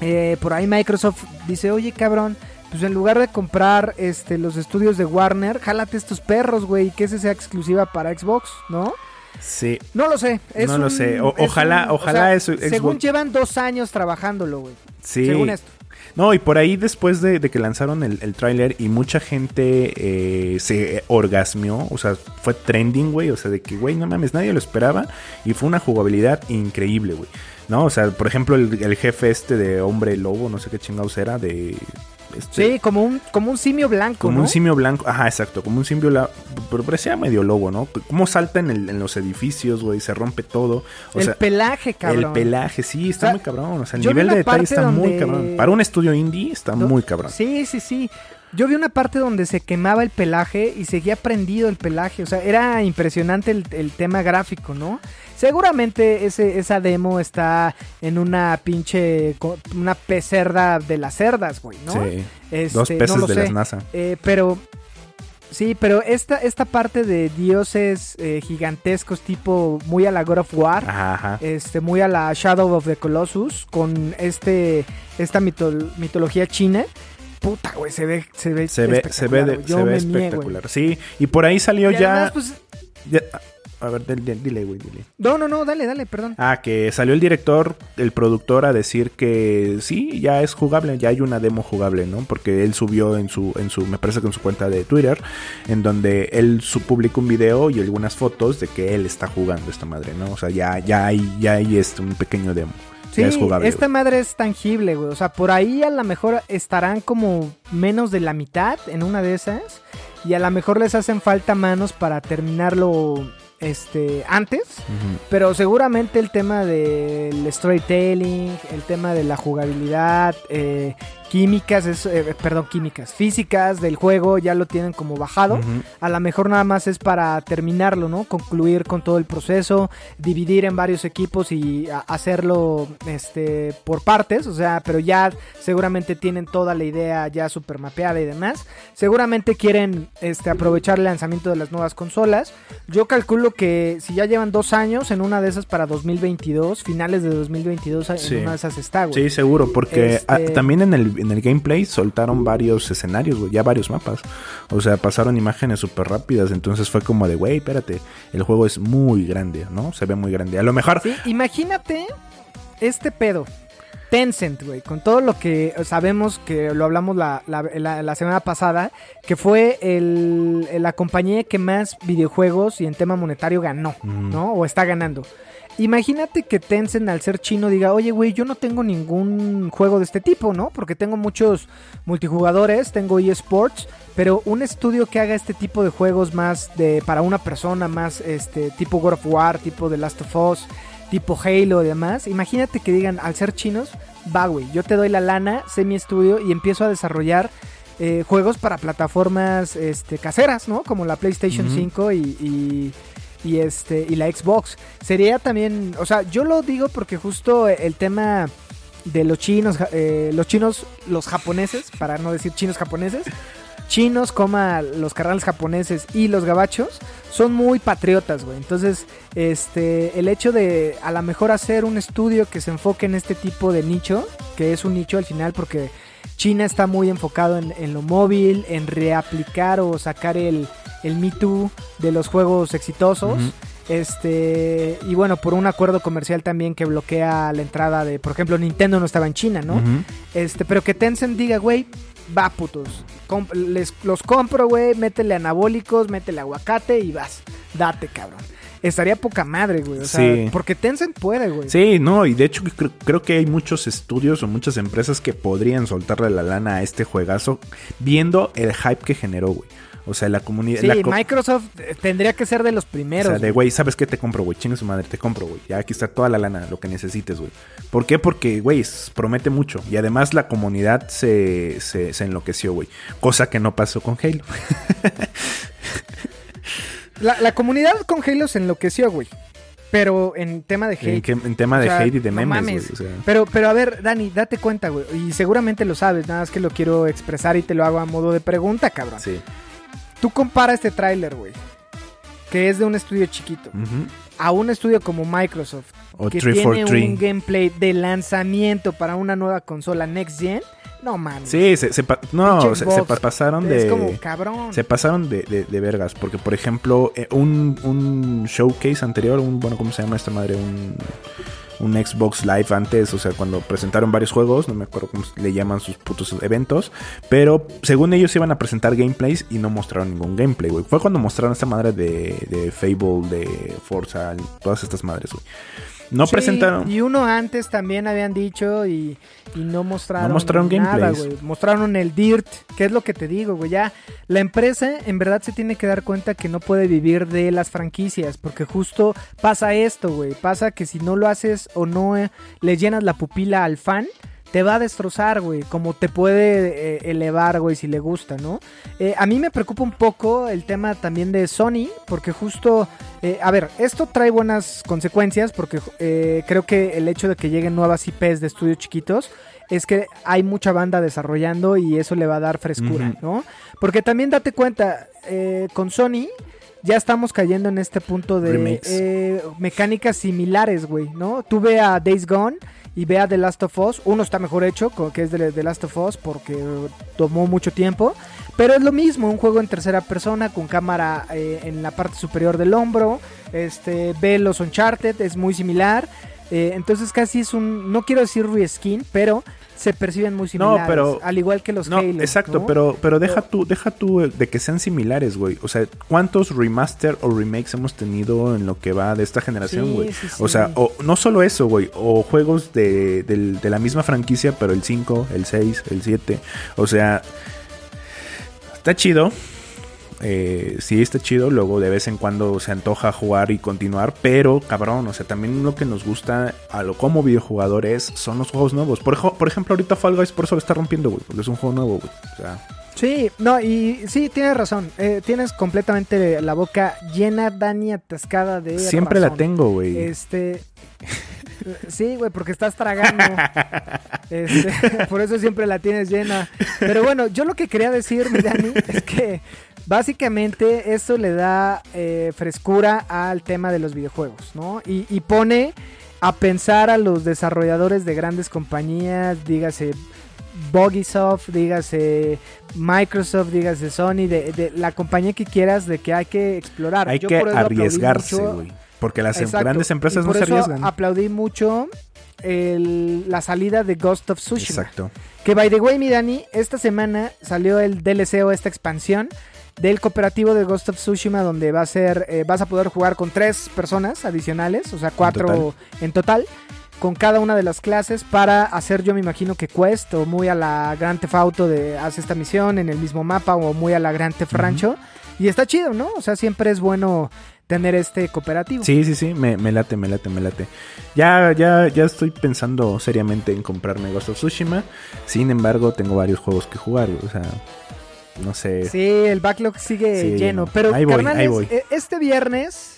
eh, por ahí Microsoft dice, oye cabrón, pues en lugar de comprar este los estudios de Warner, jálate estos perros, güey, y que ese sea exclusiva para Xbox, ¿no? Sí. No lo sé. es No lo sé. O- es ojalá- un- ojalá eso- Según llevan dos años trabajándolo, güey. Sí. Según esto. No, y por ahí después de, que lanzaron el, el tráiler y mucha gente eh, se orgasmeó, o sea, fue trending, güey, o sea, de que, güey, no mames, nadie lo esperaba y fue una jugabilidad increíble, güey. ¿No? O sea, por ejemplo, el, el jefe este de hombre lobo, no sé qué chingados era, de... este, Sí, como un, como un simio blanco, Como ¿no? un simio blanco, ajá, exacto, como un simio, pero parecía medio lobo, ¿no? Cómo salta en, el- en los edificios, güey, se rompe todo. O el sea, pelaje, cabrón. el pelaje, sí, está O sea, muy cabrón. O sea, el nivel de detalle está muy cabrón. Para un estudio indie está Do- muy cabrón. Sí, sí, sí. Yo vi una parte donde se quemaba el pelaje y seguía prendido el pelaje. O sea, era impresionante el, el tema gráfico, ¿no? Seguramente ese, esa demo está en una pinche. Una pecerda de las cerdas, güey, ¿no? Sí. Este, Dos no peces lo de sé. las NASA. Eh, pero. Sí, pero esta, esta parte de dioses eh, gigantescos, tipo muy a la God of War Ajá, ajá. este muy a la Shadow of the Colossus con este esta mitol- mitología china. Puta, güey, se ve se ve Se ve, se ve, espectacular, de- se ve. Sí, y por ahí salió Y ya, además, pues, ya- A ver, dile, dile, güey, dile. no, no, no, dale, dale, perdón. Ah, que salió el director, el productor a decir que sí, ya es jugable, ya hay una demo jugable, ¿no? Porque él subió en su, en su, me parece que en su cuenta de Twitter, en donde él su, publicó un video y algunas fotos de que él está jugando esta madre, ¿no? O sea, ya, ya hay, ya hay este, un pequeño demo. Sí, ya es jugable. esta madre es tangible, güey. O sea, por ahí a lo mejor estarán como menos de la mitad en una de esas. Y a lo mejor les hacen falta manos para terminarlo este antes. Pero seguramente el tema del storytelling, el tema de la jugabilidad, eh, químicas, es, eh, perdón, químicas, físicas del juego ya lo tienen como bajado. A lo mejor nada más es para terminarlo, ¿no? Concluir con todo el proceso, dividir en varios equipos y hacerlo este, por partes, o sea, pero ya seguramente tienen toda la idea ya super mapeada y demás. Seguramente quieren este, aprovechar el lanzamiento de las nuevas consolas. Yo calculo que si ya llevan dos años, en una de esas para 2022, finales de 2022, Sí. en una de esas está, güey. Sí, seguro, porque Este- ah, también en el, en el gameplay soltaron varios escenarios, güey, ya varios mapas. O sea, pasaron imágenes súper rápidas, entonces fue como de, güey, espérate, el juego es muy grande, ¿no? Se ve muy grande. A lo mejor... Sí, imagínate este pedo. Tencent, güey, con todo lo que sabemos que lo hablamos la, la- la- la semana pasada, que fue el- la compañía que más videojuegos y en tema monetario ganó, Mm. ¿no? O está ganando. Imagínate que Tencent al ser chino diga, oye, güey, yo no tengo ningún juego de este tipo, ¿no? Porque tengo muchos multijugadores, tengo eSports, pero un estudio que haga este tipo de juegos más de para una persona, más este tipo God of War, tipo The Last of Us, tipo Halo y demás, imagínate que digan, al ser chinos, va, güey, yo te doy la lana, sé mi estudio y empiezo a desarrollar eh, juegos para plataformas este, caseras, ¿no? Como la PlayStation Ujú. 5 y, y, y, este, y la Xbox. Sería también, o sea, yo lo digo porque justo el tema de los chinos, eh, los chinos, los japoneses, para no decir chinos japoneses, chinos, coma los carnales japoneses y los gabachos, son muy patriotas, güey. Entonces, este, el hecho de a lo mejor hacer un estudio que se enfoque en este tipo de nicho, que es un nicho al final porque China está muy enfocado en, en lo móvil, en reaplicar o sacar el, el Me Too de los juegos exitosos. Este, y bueno, por un acuerdo comercial también que bloquea la entrada de, por ejemplo, Nintendo no estaba en China, ¿no? Este, pero que Tencent diga, güey, va putos. Les, los compro, güey, métele anabólicos, métele aguacate y vas. Date, cabrón. Estaría poca madre, güey. O sea, Sí. porque Tencent puede, güey. Sí, no, y de hecho cre- creo que hay muchos estudios o muchas empresas que podrían soltarle la lana a este juegazo viendo el hype que generó, güey. O sea, la comunidad... Sí, la co- Microsoft eh, tendría que ser de los O primeros. sea, de güey. ¿sabes qué te compro, güey? Chingue su madre, te compro, güey. Ya aquí está toda la lana, lo que necesites, güey. ¿Por qué? Porque, güey, promete mucho. Y además la comunidad se, se, se enloqueció, güey. Cosa que no pasó con Halo. la, la comunidad con Halo se enloqueció, güey. Pero en tema de hate. En, tema de O sea, hate y de no memes, mames. güey. O sea, Pero, pero a ver, Dani, date cuenta, güey. Y seguramente lo sabes, nada más que lo quiero expresar y te lo hago a modo de pregunta, cabrón. sí. Tú compara este tráiler, güey. Que es de un estudio chiquito. A un estudio como Microsoft. O que tiene 343. un gameplay de lanzamiento para una nueva consola Next Gen. No mames. Sí, se, no, se, pasaron Es de... como cabrón. Se pasaron de, de- de vergas, porque por ejemplo, eh, un, un showcase anterior, un, bueno, ¿cómo se llama esta madre? Un, un Xbox Live antes, o sea, cuando presentaron varios juegos, no me acuerdo cómo le llaman sus putos eventos, pero según ellos iban a presentar gameplays y no mostraron ningún gameplay, güey. Fue cuando mostraron esta madre de, de Fable, de Forza, todas estas madres, güey. No Sí, presentaron... Y uno antes también habían dicho y, y no mostraron, No mostraron nada, güey. Mostraron el DIRT, que es lo que te digo, güey. Ya la empresa en verdad se tiene que dar cuenta que no puede vivir de las franquicias, porque justo pasa esto, güey. Pasa que si no lo haces o no eh, le llenas la pupila al fan, te va a destrozar, güey. Como te puede eh, elevar, güey, si le gusta, ¿no? Eh, a mí me preocupa un poco el tema también de Sony, porque justo, eh, a ver, esto trae buenas consecuencias, porque creo que el hecho de que lleguen nuevas IPs de estudios chiquitos es que hay mucha banda desarrollando y eso le va a dar frescura. ¿no? Porque también date cuenta, eh, con Sony ya estamos cayendo en este punto de eh, mecánicas similares, güey, ¿no? Tú ve a Days Gone y ve a The Last of Us. Uno está mejor hecho, que es de The Last of Us, porque tomó mucho tiempo. Pero es lo mismo, un juego en tercera persona con cámara eh, en la parte superior del hombro. Este, ve los Uncharted, es muy similar. Eh, entonces casi es un, no quiero decir reskin, pero se perciben muy similares. pero- al igual que los No, Halo. exacto, ¿no? pero, pero deja tú, deja tú eh, de que sean similares, güey. O sea, ¿cuántos remaster o remakes hemos tenido en lo que va de esta generación, güey? sí, O sí. sea, o, no solo eso, güey, o juegos de, de la misma franquicia, pero el 5, el 6, el 7. O sea, está chido. Eh, sí, está chido. Luego de vez en cuando se antoja jugar y continuar. Pero, cabrón, o sea, también lo que nos gusta a lo como videojugadores son los juegos nuevos. Por, por ejemplo, ahorita Fall Guys por eso lo está rompiendo, güey. Porque es un juego nuevo, güey. O sea, Sí, no, y sí, tienes razón. eh, tienes completamente la boca llena, Dani, atascada de. siempre la tengo, güey. Este. Sí, güey, porque estás tragando. Este, por eso siempre la tienes llena. Pero bueno, yo lo que quería decir, mi Dani, es que básicamente esto le da eh, frescura al tema de los videojuegos, ¿no? Y, y pone a pensar a los desarrolladores de grandes compañías, dígase Bugisoft, dígase Microsoft, dígase Sony, de, de la compañía que quieras, de que hay que explorar. Hay Yo que arriesgarse, güey. Porque las Exacto. grandes empresas Y no se eso arriesgan. aplaudí mucho el- la salida de Ghost of Tsushima. Exacto. Que by the way, mi Dani, esta semana salió el DLC o esta expansión del cooperativo de Ghost of Tsushima donde va a ser, eh, vas a poder jugar con tres personas adicionales, o sea, cuatro en total, con cada una de las clases para hacer yo me imagino que quest o muy a la Grand Theft Auto de haz esta misión en el mismo mapa o muy a la Grand Theft. Rancho. Y está chido, ¿no? O sea, siempre es bueno tener este cooperativo. Sí, sí, sí, me, me late, me late, me late. Ya, ya, ya estoy pensando seriamente en comprarme Ghost of Tsushima. Sin embargo, tengo varios juegos que jugar, o sea, no sé. Sí, el backlog sigue Sí, lleno. Pero, ahí voy, carnales, ahí voy. e- este viernes,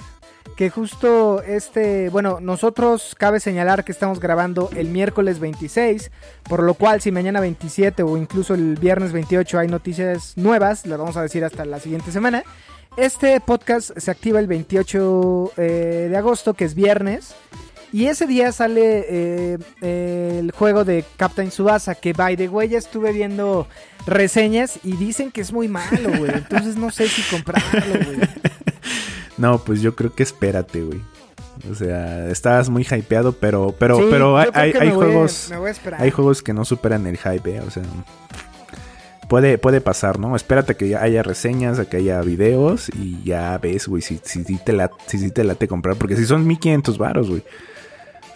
que justo este, bueno, nosotros cabe señalar que estamos grabando el miércoles 26, por lo cual si mañana 27 o incluso el viernes 28 hay noticias nuevas, las vamos a decir hasta la siguiente semana. Este podcast se activa el 28 eh, de agosto, que es viernes. Y ese día sale eh, eh, el juego de Captain Subasa, que by the way ya estuve viendo reseñas y dicen que es muy malo, güey. Entonces no sé si comprarlo, güey. No, pues yo creo que espérate, güey. O sea, estabas muy hypeado, pero, pero, Sí, pero hay, hay- hay juegos, a hay juegos que no superan el hype, eh, o sea, puede, puede pasar, ¿no? Espérate a que ya haya reseñas, a que haya videos y ya ves, güey, si, si, si te la, si, si te late comprar, porque si son 1500 varos, güey.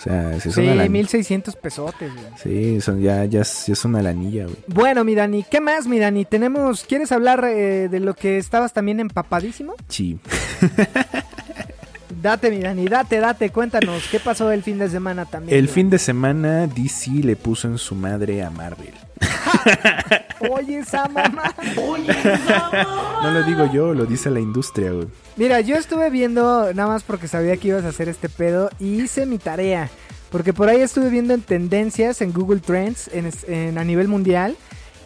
O sea, si son Sí, una 1600 pesotes, güey. Sí, son, ya, ya, es- ya es una lanilla, güey. Bueno, mi Dani, ¿qué más, mi Dani? Tenemos, ¿quieres hablar eh, de lo que estabas también empapadísimo? Sí. Date, mi Dani, date, date, cuéntanos, ¿qué pasó el fin de semana también? El güey? fin de semana DC le puso en su madre a Marvel. Oye, esa mamá. No lo digo yo, lo dice la industria, güey. Mira, yo estuve viendo, nada más porque sabía que ibas a hacer este pedo, y hice mi tarea. Porque por ahí estuve viendo en tendencias, en Google Trends, en- a nivel mundial.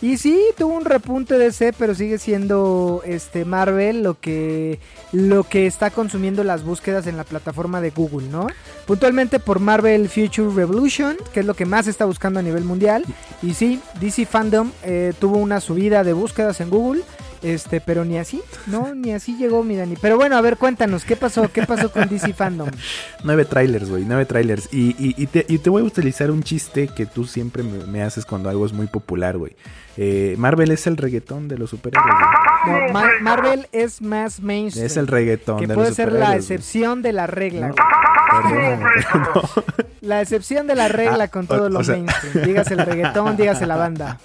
Y sí, tuvo un repunte de ese, pero sigue siendo este Marvel lo que, lo que está consumiendo las búsquedas en la plataforma de Google, ¿no? Puntualmente por Marvel Future Revolution, que es lo que más está buscando a nivel mundial. Y sí, DC Fandom eh, tuvo una subida de búsquedas en Google. Este, pero ni así, no, ni así llegó mi Dani. Pero bueno, a ver, cuéntanos, ¿qué pasó? ¿Qué pasó con DC Fandom? Nueve trailers, güey, nueve trailers. Y, y, y te, y te voy a utilizar un chiste que tú siempre me, me haces cuando algo es muy popular, güey. Eh, Marvel es el reggaetón de los superhéroes, güey. No, Ma- Marvel es más mainstream. Es el reggaetón que de puede los ser la excepción de la regla. No, no. La excepción de la regla Ah, con o- todo lo o sea- mainstream. Dígase el reggaetón, dígase la banda.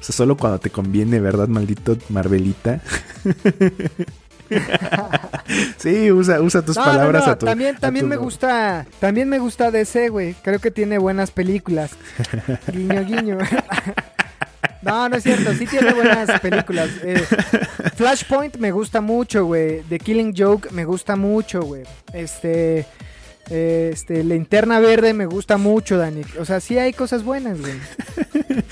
O sea, solo cuando te conviene, ¿verdad, maldito Marvelita? sí, usa, usa tus No, palabras no, no, a tu También, a también tu- me gusta, también me gusta DC, güey. Creo que tiene buenas películas. Guiño, guiño. No, no es cierto, sí tiene buenas películas. Eh, Flashpoint me gusta mucho, güey. The Killing Joke me gusta mucho, güey. Este, eh, este, Linterna Verde me gusta mucho, Dani. O sea, sí hay cosas buenas, güey.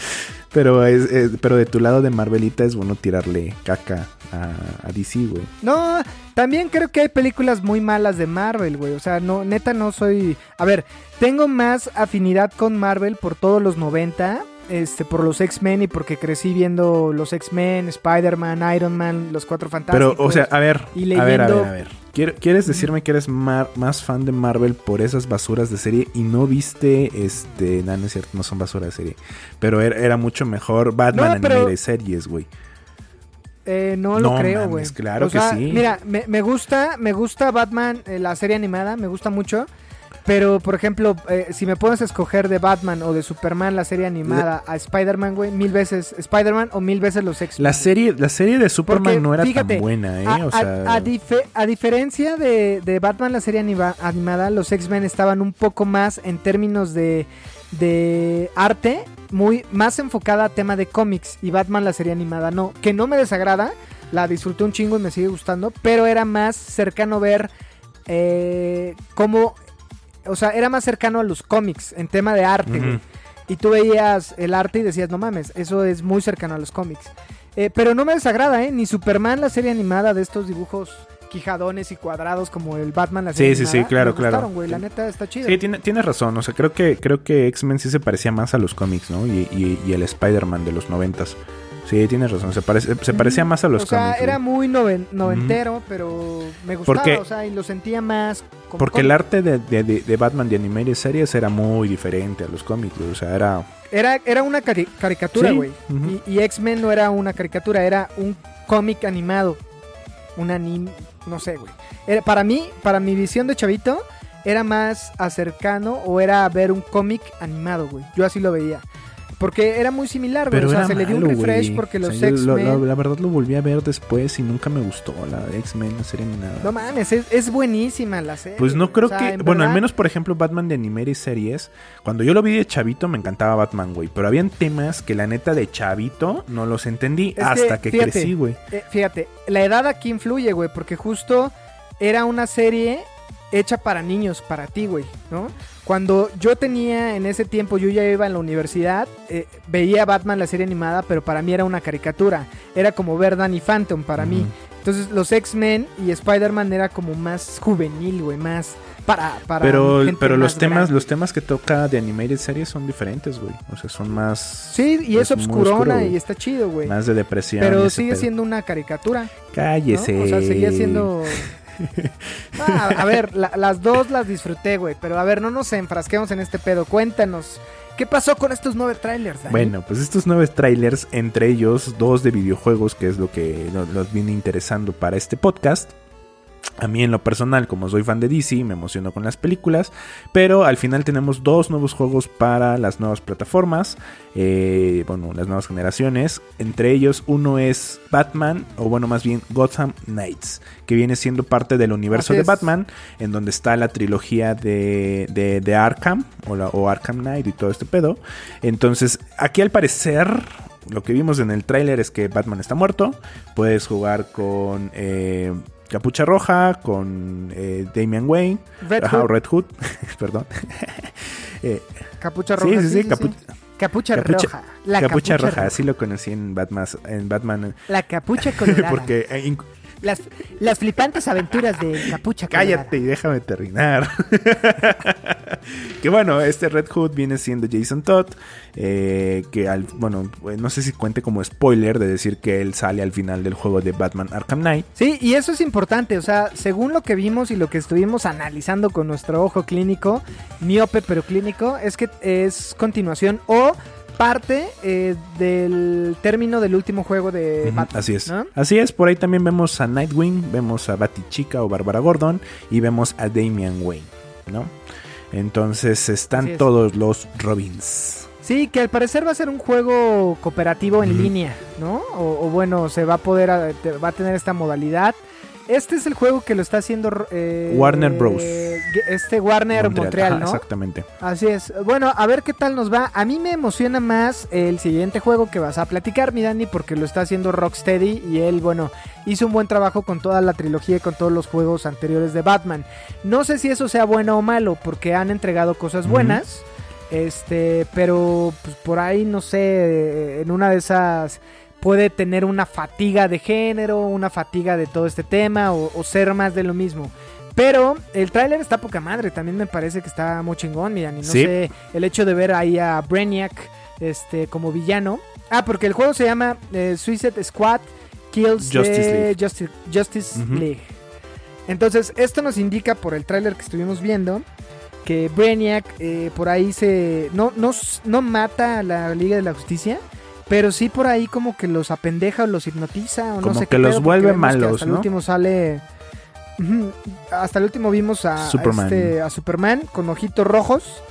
Pero, es, es- pero de tu lado de Marvelita es bueno tirarle caca a, a DC, güey. No, también creo que hay películas muy malas de Marvel, güey. O sea, no, neta no soy... A ver, tengo más afinidad con Marvel por todos los 90, este, por los X-Men y porque crecí viendo los X-Men, Spider-Man, Iron Man, los Cuatro Fantásticos. Pero, o sea, a ver, y a ver, a ver, a ver. ¿Quier- ¿Quieres decirme que eres mar- más fan de Marvel por esas basuras de serie y no viste este, no, no es cierto, no son basuras de serie, pero era, era mucho mejor Batman No, pero- Animated Series, güey. Eh, no lo No creo, güey. claro O que sí. Mira, me, me gusta, me gusta Batman, eh, la serie animada, me gusta mucho. Pero, por ejemplo, eh, si me puedes escoger de Batman o de Superman, la serie animada, a Spider-Man, güey, mil veces Spider-Man o mil veces los X-Men. La serie, la serie de Superman Porque, no era fíjate, tan buena, ¿eh? A, o sea, a dife- a diferencia de, de Batman, la serie anima- animada, los X-Men estaban un poco más en términos de, de arte, muy más enfocada a tema de cómics. Y Batman, la serie animada, no. Que no me desagrada, la disfruté un chingo y me sigue gustando, pero era más cercano ver eh, cómo. O sea, era más cercano a los cómics en tema de arte. Y tú veías el arte y decías, no mames, eso es muy cercano a los cómics. Eh, pero no me desagrada, ¿eh? Ni Superman, la serie animada de estos dibujos quijadones y cuadrados como el Batman, la serie Sí, sí, sí, animada, claro, me claro. gustaron, güey. La neta está chida. Sí, tiene, tienes razón. O sea, creo que, creo que X-Men sí se parecía más a los cómics, ¿no? Y, y- y el Spider-Man de los noventas. Sí, tienes razón. Se, parece, se parecía más a los o sea, cómics. era güey. muy noven- noventero, pero me gustaba, Porque- o sea, y lo sentía más como Porque el cómic. arte de, de- de- Batman de Animated Series era muy diferente a los cómics, güey. O sea, era... Era, era una cari- caricatura, Sí, güey. ujú. Y, y X-Men no era una caricatura, era un cómic animado. Un anime, no sé, güey. Era, para mí, para mi visión de chavito, era más acercano o era ver un cómic animado, güey. Yo así lo veía. Porque era muy similar, güey. Pero O sea, se le dio un refresh porque O los sea, lo- X-Men. La verdad lo volví a ver después y nunca me gustó la de X-Men, la serie ni nada. No mames, es, es buenísima la serie. Pues no creo O sea, que. en Bueno, al menos por ejemplo, Batman de Animated Series. Cuando yo lo vi de chavito, me encantaba Batman, güey. Pero habían temas que la neta de chavito no los entendí hasta que, fíjate, crecí, güey. eh, fíjate, la edad aquí influye, güey, porque justo era una serie hecha para niños, para ti, güey, ¿no? Cuando yo tenía en ese tiempo, yo ya iba en la universidad, eh, veía Batman la serie animada, pero para mí era una caricatura. Era como ver Danny Phantom para mí. Entonces los X-Men y Spider-Man era como más juvenil, güey, más para... para Pero, gente pero los temas, grande. los temas que toca de Animated Series son diferentes, güey. O sea, son más. Sí, y es, es obscurona oscuro, y está chido, güey. Más de depresión. Pero sigue pedo. siendo una caricatura. ¿no? Cállese. O sea, seguía siendo... Ah, a ver, la- las dos las disfruté, güey. Pero a ver, no nos enfrasquemos en este pedo. Cuéntanos, ¿qué pasó con estos nueve trailers? Bueno, pues estos nueve trailers, entre ellos dos de videojuegos, que es lo que nos, nos viene interesando para este podcast. A mí en lo personal, como soy fan de DC, me emociono con las películas, pero al final tenemos dos nuevos juegos para las nuevas plataformas, eh, bueno, las nuevas generaciones. Entre ellos uno es Batman, o bueno, más bien Gotham Knights, que viene siendo parte del universo Así de es. Batman, en donde está la trilogía de, de, de Arkham, o, la- o Arkham Knight y todo este pedo. Entonces, aquí al parecer, lo que vimos en el tráiler es que Batman está muerto. Puedes jugar con eh, Capucha Roja, con eh, Damian Wayne, Red ajá, Hood, Red Hood, perdón. Eh, Capucha sí, Roja. sí, sí, capu- Capucha, Capucha- Roja. La Capucha, Roja, así lo conocí en Batman, en Batman La capucha colorada. porque eh, las, las flipantes aventuras de Capucha. Cállate y déjame terminar. que bueno, este Red Hood viene siendo Jason Todd. eh, que al, bueno, no sé si cuente como spoiler de decir que él sale al final del juego de Batman Arkham Knight. Sí, y eso es importante, o sea, según lo que vimos y lo que estuvimos analizando con nuestro ojo clínico, miope pero clínico, es que es continuación o parte eh, del término del último juego de Ujú, Batman. Así es. ¿no? Así es, por ahí también vemos a Nightwing, vemos a Batichica o Bárbara Gordon y vemos a Damian Wayne, ¿no? Entonces están es. todos los Robins. Sí, que al parecer va a ser un juego cooperativo en línea, ¿no? O, o bueno, se va a poder, va a tener esta modalidad. Este es el juego que lo está haciendo eh, Warner Bros. Este Warner Montreal, Ajá, ¿no? Exactamente. Así es. Bueno, a ver qué tal nos va. A mí me emociona más el siguiente juego que vas a platicar, mi Dani, porque lo está haciendo Rocksteady y él, bueno, hizo un buen trabajo con toda la trilogía y con todos los juegos anteriores de Batman. No sé si eso sea bueno o malo, porque han entregado cosas buenas. Este, pero pues, por ahí, no sé, en una de esas puede tener una fatiga de género, una fatiga de todo este tema o, o ser más de lo mismo. Pero el tráiler está poca madre, también me parece que está muy chingón, miran, y no Sí. sé, el hecho de ver ahí a Brainiac este, como villano. Ah, porque el juego se llama eh, Suicide Squad Kills Justice League. Justi- Justice. League. Entonces, esto nos indica por el tráiler que estuvimos viendo que Brainiac eh, por ahí se... No, no, no mata a la Liga de la Justicia, pero sí por ahí como que los apendeja o los hipnotiza o no sé que qué los vuelve malos, Hasta el último sale... Hasta el último vimos a, a Superman. este, a Superman con ojitos rojos.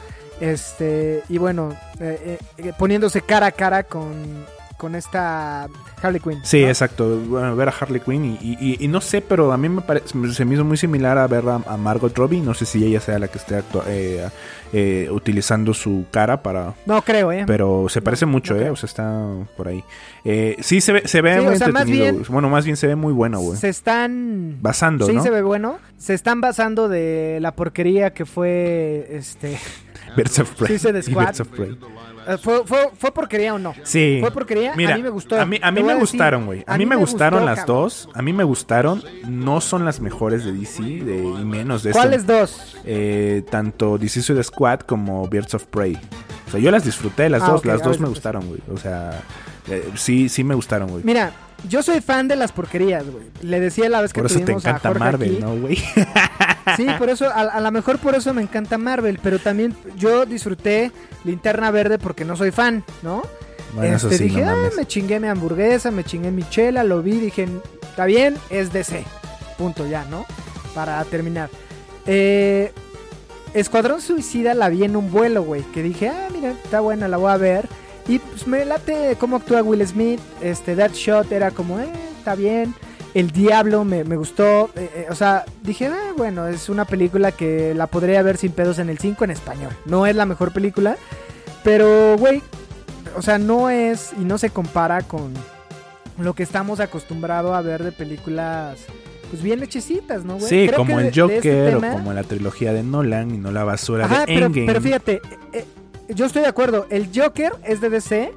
Este, y bueno, eh, eh, poniéndose cara a cara con, con esta Harley Quinn. Sí, ¿no? exacto. Bueno, ver a Harley Quinn y, y- y- no sé, pero a mí me parece, se me hizo muy similar a ver a, a Margot Robbie. No sé si ella sea la que esté eh, eh, utilizando su cara para... No creo, ¿eh? Pero se parece No, mucho, no ¿eh? O sea, está por ahí. Eh, sí, se ve, se ve Sí, muy o sea, más entretenido. bien- bueno, más bien se ve muy bueno, güey. Se están... Basando, Sí, se ve bueno. Se están basando de la porquería que fue este. Birds of Prey. Suicide y Eh, ¿Fue, fue, fue porquería o no? Sí. ¿Fue porquería? Mira, a mí me gustó. A mí, a me decir, gustaron, güey. A, mí me, gustaron las cabrón. dos. A mí me gustaron. No son las mejores de DC, de, y menos de ¿Cuáles dos? eh, tanto DC Suicide Squad como Birds of Prey. O sea, yo las disfruté, las Ah, dos, las dos ver, me pues. gustaron, güey. O sea, eh, sí, sí me gustaron, güey. Mira, yo soy fan de las porquerías, güey. Le decía la vez que Por eso te a encanta Jorge Marvel, aquí. ¿no, güey? Sí, por eso, a, a lo mejor por eso me encanta Marvel, pero también yo disfruté Linterna Verde porque no soy fan, ¿no? Bueno, Este, sí, dije, no ah, me chingué mi hamburguesa, me chingué mi chela, lo vi, dije, está bien, es DC. Punto ya, ¿no? Para terminar. Eh, Escuadrón Suicida la vi en un vuelo, güey, que dije, ah, mira, está buena, la voy a ver. Y pues me late cómo actúa Will Smith. Este Deadshot era como, eh, está bien. El Diablo me, me gustó. eh, eh, o sea, dije, eh, bueno, es una película que la podría ver sin pedos en el 5 en español. No es la mejor película. Pero, güey, o sea, no es y no se compara con lo que estamos acostumbrados a ver de películas, pues bien hechecitas, ¿no, güey? Sí, Creo como el este Joker tema- o como la trilogía de Nolan y no la basura Ajá, de Endgame. pero fíjate, eh, eh, yo estoy de acuerdo. El Joker es de DC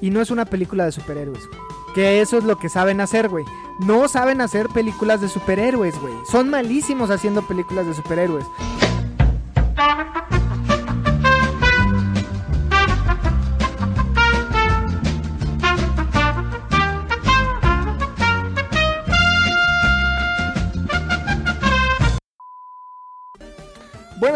y no es una película de superhéroes. güey. Que eso es lo que saben hacer, güey. No saben hacer películas de superhéroes, güey. Son malísimos haciendo películas de superhéroes.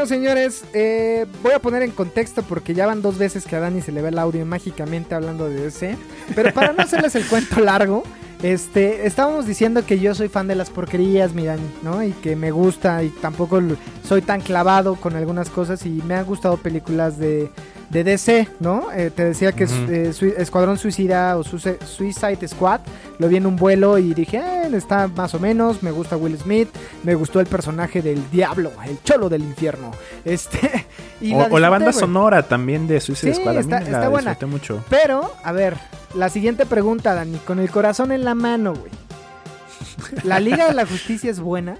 Bueno, señores, eh, voy a poner en contexto porque ya van dos veces que a Dani se le ve el audio mágicamente hablando de DC. Pero para no hacerles el cuento largo, este, estábamos diciendo que yo soy fan de las porquerías, mi Dani, ¿no? Y que me gusta y tampoco soy tan clavado con algunas cosas y me han gustado películas de, de DC, ¿no? Eh, te decía que eh, Sui- Escuadrón Suicida o Suici- Suicide Squad, lo vi en un vuelo y dije, eh, está más o menos, me gusta Will Smith, me gustó el personaje del diablo, el cholo del infierno. Este, y o, o la banda sonora también de Suicide Sí, Squad. A mí está- me está la buena. mucho. Pero, a ver, la siguiente pregunta, Dani, con el corazón en la mano, güey. ¿La Liga de la Justicia es buena?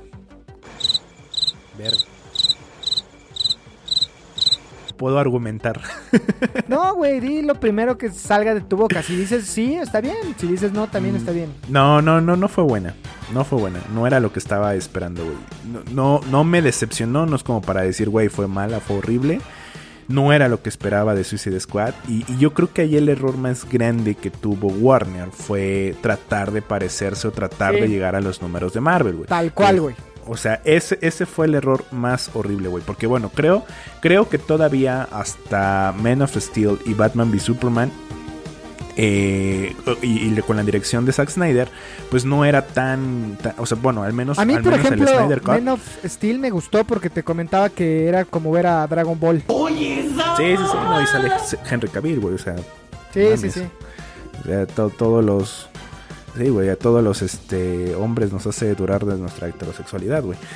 Puedo argumentar. No, güey, di lo primero que salga de tu boca. Si dices sí, está bien. Si dices no, también está bien. No, no, no, no fue buena. No fue buena. No era lo que estaba esperando, güey. No, no, no me decepcionó. No es como para decir, güey, fue mala, fue horrible. No era lo que esperaba de Suicide Squad. Y, y yo creo que ahí el error más grande que tuvo Warner fue tratar de parecerse o tratar Sí. de llegar a los números de Marvel, güey. Tal cual, Sí. güey. O sea, ese, ese fue el error más horrible, güey. Porque bueno, creo, creo que todavía hasta Man of Steel y Batman v Superman. eh, y, y con la dirección de Zack Snyder, pues no era tan, tan- o sea, bueno, al menos, A mí, al por menos ejemplo, el Snyder Cut. Man of Steel me gustó porque te comentaba que era como ver a Dragon Ball. Sí, sí, sí, no, y sale Henry Cavill, güey, o sea, Sí, mames. sí, sí. o sea, to- todos los, sí, güey, a todos los, este, hombres nos hace durar de nuestra heterosexualidad, güey.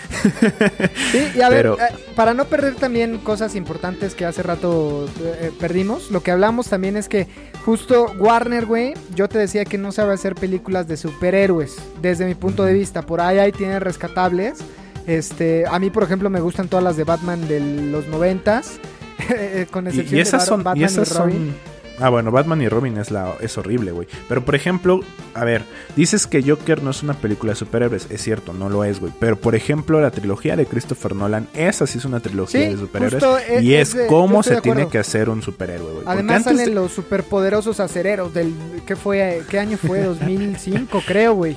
Sí, y a ver, Pero- eh, para no perder también cosas importantes que hace rato eh, perdimos, lo que hablamos también es que justo Warner, güey, yo te decía que no sabe hacer películas de superhéroes, desde mi punto de vista. Por ahí ahí tiene rescatables. Este, a mí, por ejemplo, me gustan todas las de Batman de los noventas. eh, con excepción y esas de son, Batman y esas Robin. son. Ah, bueno, Batman y Robin es la es horrible, güey. Pero por ejemplo, a ver, dices que Joker no es una película de superhéroes, es cierto, no lo es, güey. Pero por ejemplo, la trilogía de Christopher Nolan, esa sí es una trilogía Sí, de superhéroes es- y es es, cómo se tiene que hacer un superhéroe, güey. Además antes salen de- los superpoderosos acereros del ¿qué fue? ¿Qué año fue? 2005, creo, güey.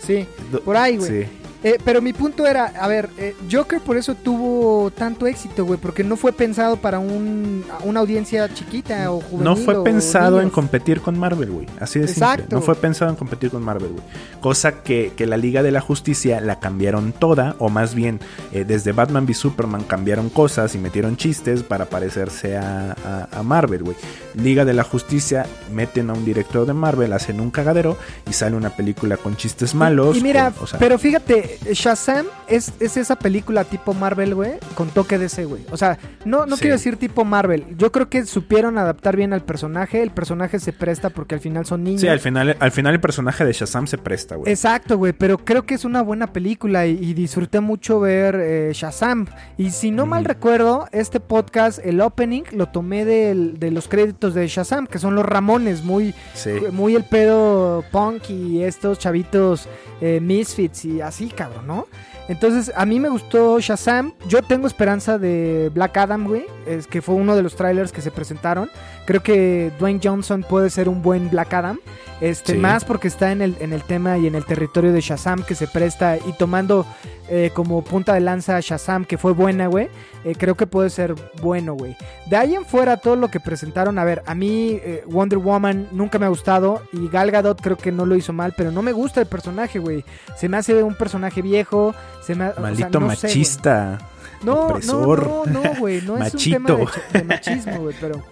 Sí, por ahí, güey. Sí. Eh, pero mi punto era, a ver, eh, Joker por eso tuvo tanto éxito, güey, porque no fue pensado para un, una audiencia chiquita o juvenil. No fue pensado en competir con Marvel, güey. Así de simple. No fue pensado en competir con Marvel, güey. Cosa que, que la Liga de la Justicia la cambiaron toda, o más bien, eh, desde Batman v Superman cambiaron cosas y metieron chistes para parecerse a, a- a Marvel, güey. Liga de la Justicia meten a un director de Marvel, hacen un cagadero y sale una película con chistes malos. Y mira, con- o sea, pero fíjate, Shazam es, es esa película tipo Marvel, güey, con toque de ese, güey. O sea, no, no Sí. quiero decir tipo Marvel. Yo creo que supieron adaptar bien al personaje. El personaje se presta porque al final son niños. Sí, al final, al final el personaje de Shazam se presta, güey. Exacto, güey, pero creo que es una buena película y, y disfruté mucho ver eh, Shazam. Y si no mal recuerdo, este podcast, el opening, lo tomé del- de los créditos de Shazam, que son los Ramones, muy, Sí. muy el pedo punk y estos chavitos eh, misfits y así, cabrón, ¿no? Entonces, a mí me gustó Shazam. Yo tengo esperanza de Black Adam, güey. Es que fue uno de los trailers que se presentaron. Creo que Dwayne Johnson puede ser un buen Black Adam. Este, Sí. más porque está en el, en el tema y en el territorio de Shazam que se presta y tomando eh, como punta de lanza a Shazam, que fue buena, güey. eh, creo que puede ser bueno, güey. De ahí en fuera, todo lo que presentaron, a ver, a mí eh, Wonder Woman nunca me ha gustado y Gal Gadot creo que no lo hizo mal, pero no me gusta el personaje, güey. Se me hace un personaje viejo, se me ha- o sea, Maldito sé, machista. no, opresor, no, no, no, güey, no es un tema machito. de, de machismo, güey, pero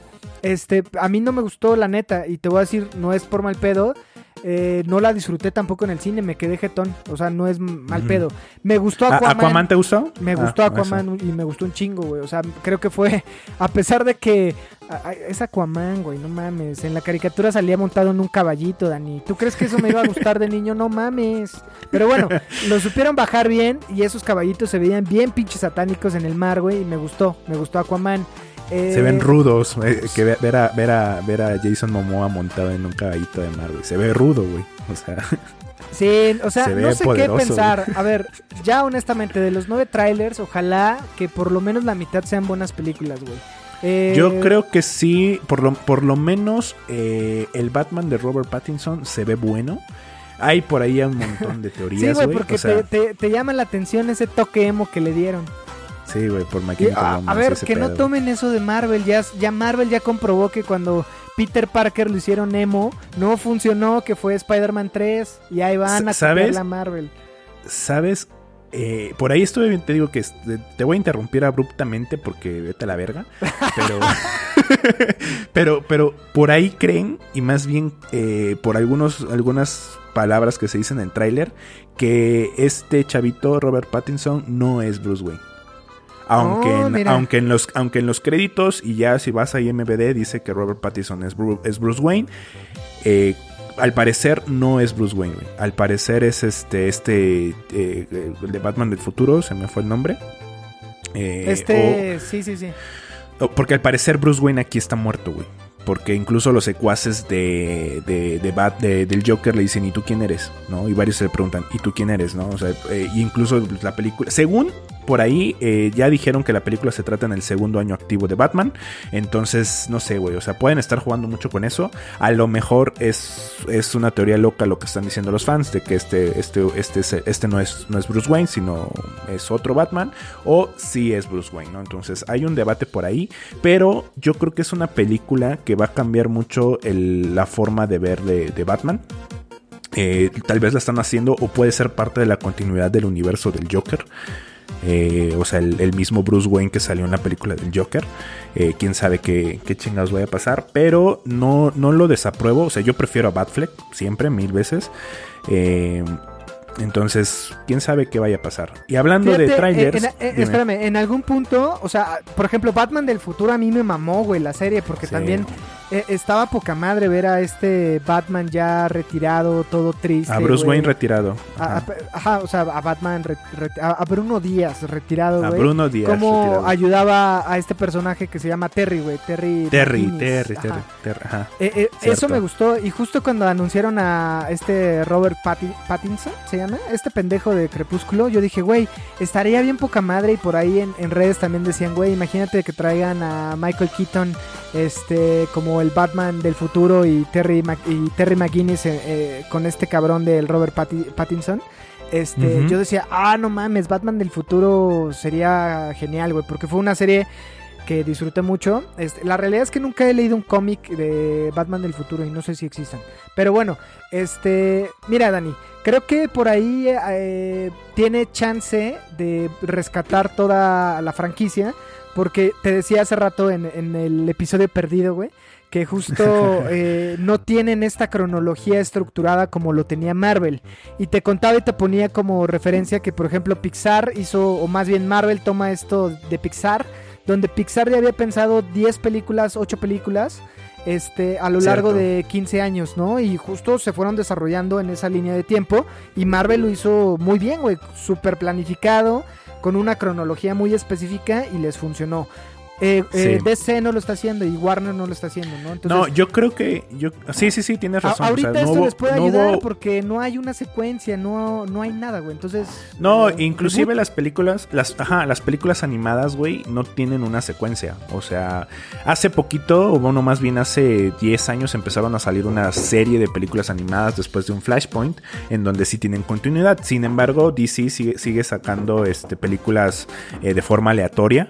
este, a mí no me gustó la neta y te voy a decir, no es por mal pedo. Eh, no la disfruté tampoco en el cine, me quedé jetón. O sea, no es mal pedo. Me gustó ¿A- Aquaman. ¿Aquaman te gustó? Me Ah, gustó eso. Aquaman y me gustó un chingo, güey. O sea, creo que fue, a pesar de que es Aquaman, güey, no mames. En la caricatura salía montado en un caballito, Dani. ¿Tú crees que eso me iba a gustar de niño? No mames. Pero bueno, lo supieron bajar bien y esos caballitos se veían bien pinches satánicos en el mar, güey. Y me gustó, me gustó Aquaman. Eh, Se ven rudos. eh, que ve- ver a, ver, a, ver a Jason Momoa montado en un caballito de mar, güey. Se ve rudo, güey. O sea, Sí, o sea, Se no sé poderoso, qué pensar. A ver, ya honestamente, de los nueve trailers, ojalá que por lo menos la mitad sean buenas películas, güey. Eh, yo creo que sí, por lo, por lo menos eh, el Batman de Robert Pattinson se ve bueno. Hay por ahí un montón de Sí, teorías, güey, güey. porque o sea, te, te- te llama la atención ese toque emo que le dieron. Sí, güey, por Michael a, a ver, que no tomen eso de Marvel. Ya, ya Marvel ya comprobó que cuando Peter Parker lo hicieron emo, no funcionó, que fue Spider-Man 3. Y ahí van a ¿Sabes? la Marvel. ¿Sabes? Eh, por ahí estuve bien, te digo que te, te voy a interrumpir abruptamente porque vete a la verga. Pero, pero, pero por ahí creen, y más bien eh, por algunos, algunas palabras que se dicen en el tráiler, que este chavito, Robert Pattinson, no es Bruce Wayne. Aunque, Oh, en, aunque, en los, aunque en los créditos, y ya si vas a IMBD, dice que Robert Pattinson es, Bru- es Bruce Wayne. eh, al parecer no es Bruce Wayne, güey. Al parecer es este, este, eh, el de Batman del futuro, se me fue el nombre. Eh, este, sí, sí, sí. porque al parecer Bruce Wayne aquí está muerto, güey. Porque incluso los secuaces de, de, de Bat- de- del Joker le dicen, ¿y tú quién eres? ¿No? Y varios se le preguntan, ¿y tú quién eres? ¿No? O sea, eh, incluso la película, según por ahí, eh, ya dijeron que la película se trata en el segundo año activo de Batman. Entonces, no sé, güey. O sea, pueden estar jugando mucho con eso. A lo mejor es, es una teoría loca lo que están diciendo los fans de que este, este, este, es- este no, es, no es Bruce Wayne, sino es otro Batman. O sí es Bruce Wayne, ¿no? Entonces, hay un debate por ahí. Pero yo creo que es una película que va a cambiar mucho la forma de ver de, de Batman. Eh, tal vez la están haciendo o puede ser parte de la continuidad del universo del Joker. Eh, o sea, el, el mismo Bruce Wayne que salió en la película del Joker. Eh, quién sabe qué, qué chingados vaya a pasar. Pero no, no lo desapruebo. O sea, yo prefiero a Batfleck siempre, mil veces. Eh, entonces, quién sabe qué vaya a pasar. Y hablando de trailers. en- espérame, en algún punto, o sea, por ejemplo, Batman del futuro a mí me mamó, güey, la serie, porque Sí. también eh, estaba poca madre ver a este Batman ya retirado, todo triste. a Bruce. Wayne retirado. A- a- Ajá. ajá, o sea, a Batman, re- re- a, a Bruno Díaz retirado, A. Bruno Díaz. Cómo retirado. ayudaba a este personaje que se llama Terry, güey. Terry. Terry. Terry, Ajá. Terry, Terry, ajá. Eh, eh, eso me gustó. Y justo cuando anunciaron a este Robert Patti- Pattinson, ¿se llama? Este pendejo de Crepúsculo, yo dije, güey, estaría bien poca madre. Y por ahí en, en redes también decían, güey, imagínate que traigan a Michael Keaton este como el Batman del futuro y Terry, Mac- y Terry McGuinness eh, eh, con este cabrón del Robert Patti- Pattinson. Este, yo decía, ah, no mames, Batman del futuro sería genial, güey, porque fue una serie que disfruté mucho. Este, la realidad es que nunca he leído un cómic de Batman del futuro y no sé si existan. Pero bueno, este, mira Dani, creo que por ahí eh, tiene chance de rescatar toda la franquicia. Porque te decía hace rato en, en el episodio perdido, güey, que justo eh, no tienen esta cronología estructurada como lo tenía Marvel. Y te contaba y te ponía como referencia que, por ejemplo, Pixar hizo, o más bien Marvel toma esto de Pixar, donde Pixar ya había pensado 10 películas, 8 películas, este, a lo largo Cierto. de 15 años, ¿no? Y justo se fueron desarrollando en esa línea de tiempo. Y Marvel lo hizo muy bien, güey, súper planificado, con una cronología muy específica y les funcionó. Eh, eh. DC no lo está haciendo y Warner no lo está haciendo, ¿no? Entonces, no, yo creo que. Yo, sí, sí, sí, tienes a- razón. ahorita o sea, no esto hubo- les puede no ayudar hubo- porque no hay una secuencia, no, no hay nada, güey. Entonces. No, eh, inclusive reboot. las películas, las, ajá, las películas animadas, güey, no tienen una secuencia. O sea, hace poquito, o bueno, más bien hace 10 años empezaron a salir una serie de películas animadas después de un Flashpoint, en donde sí tienen continuidad. Sin embargo, DC sigue, sigue sacando este, películas eh, de forma aleatoria.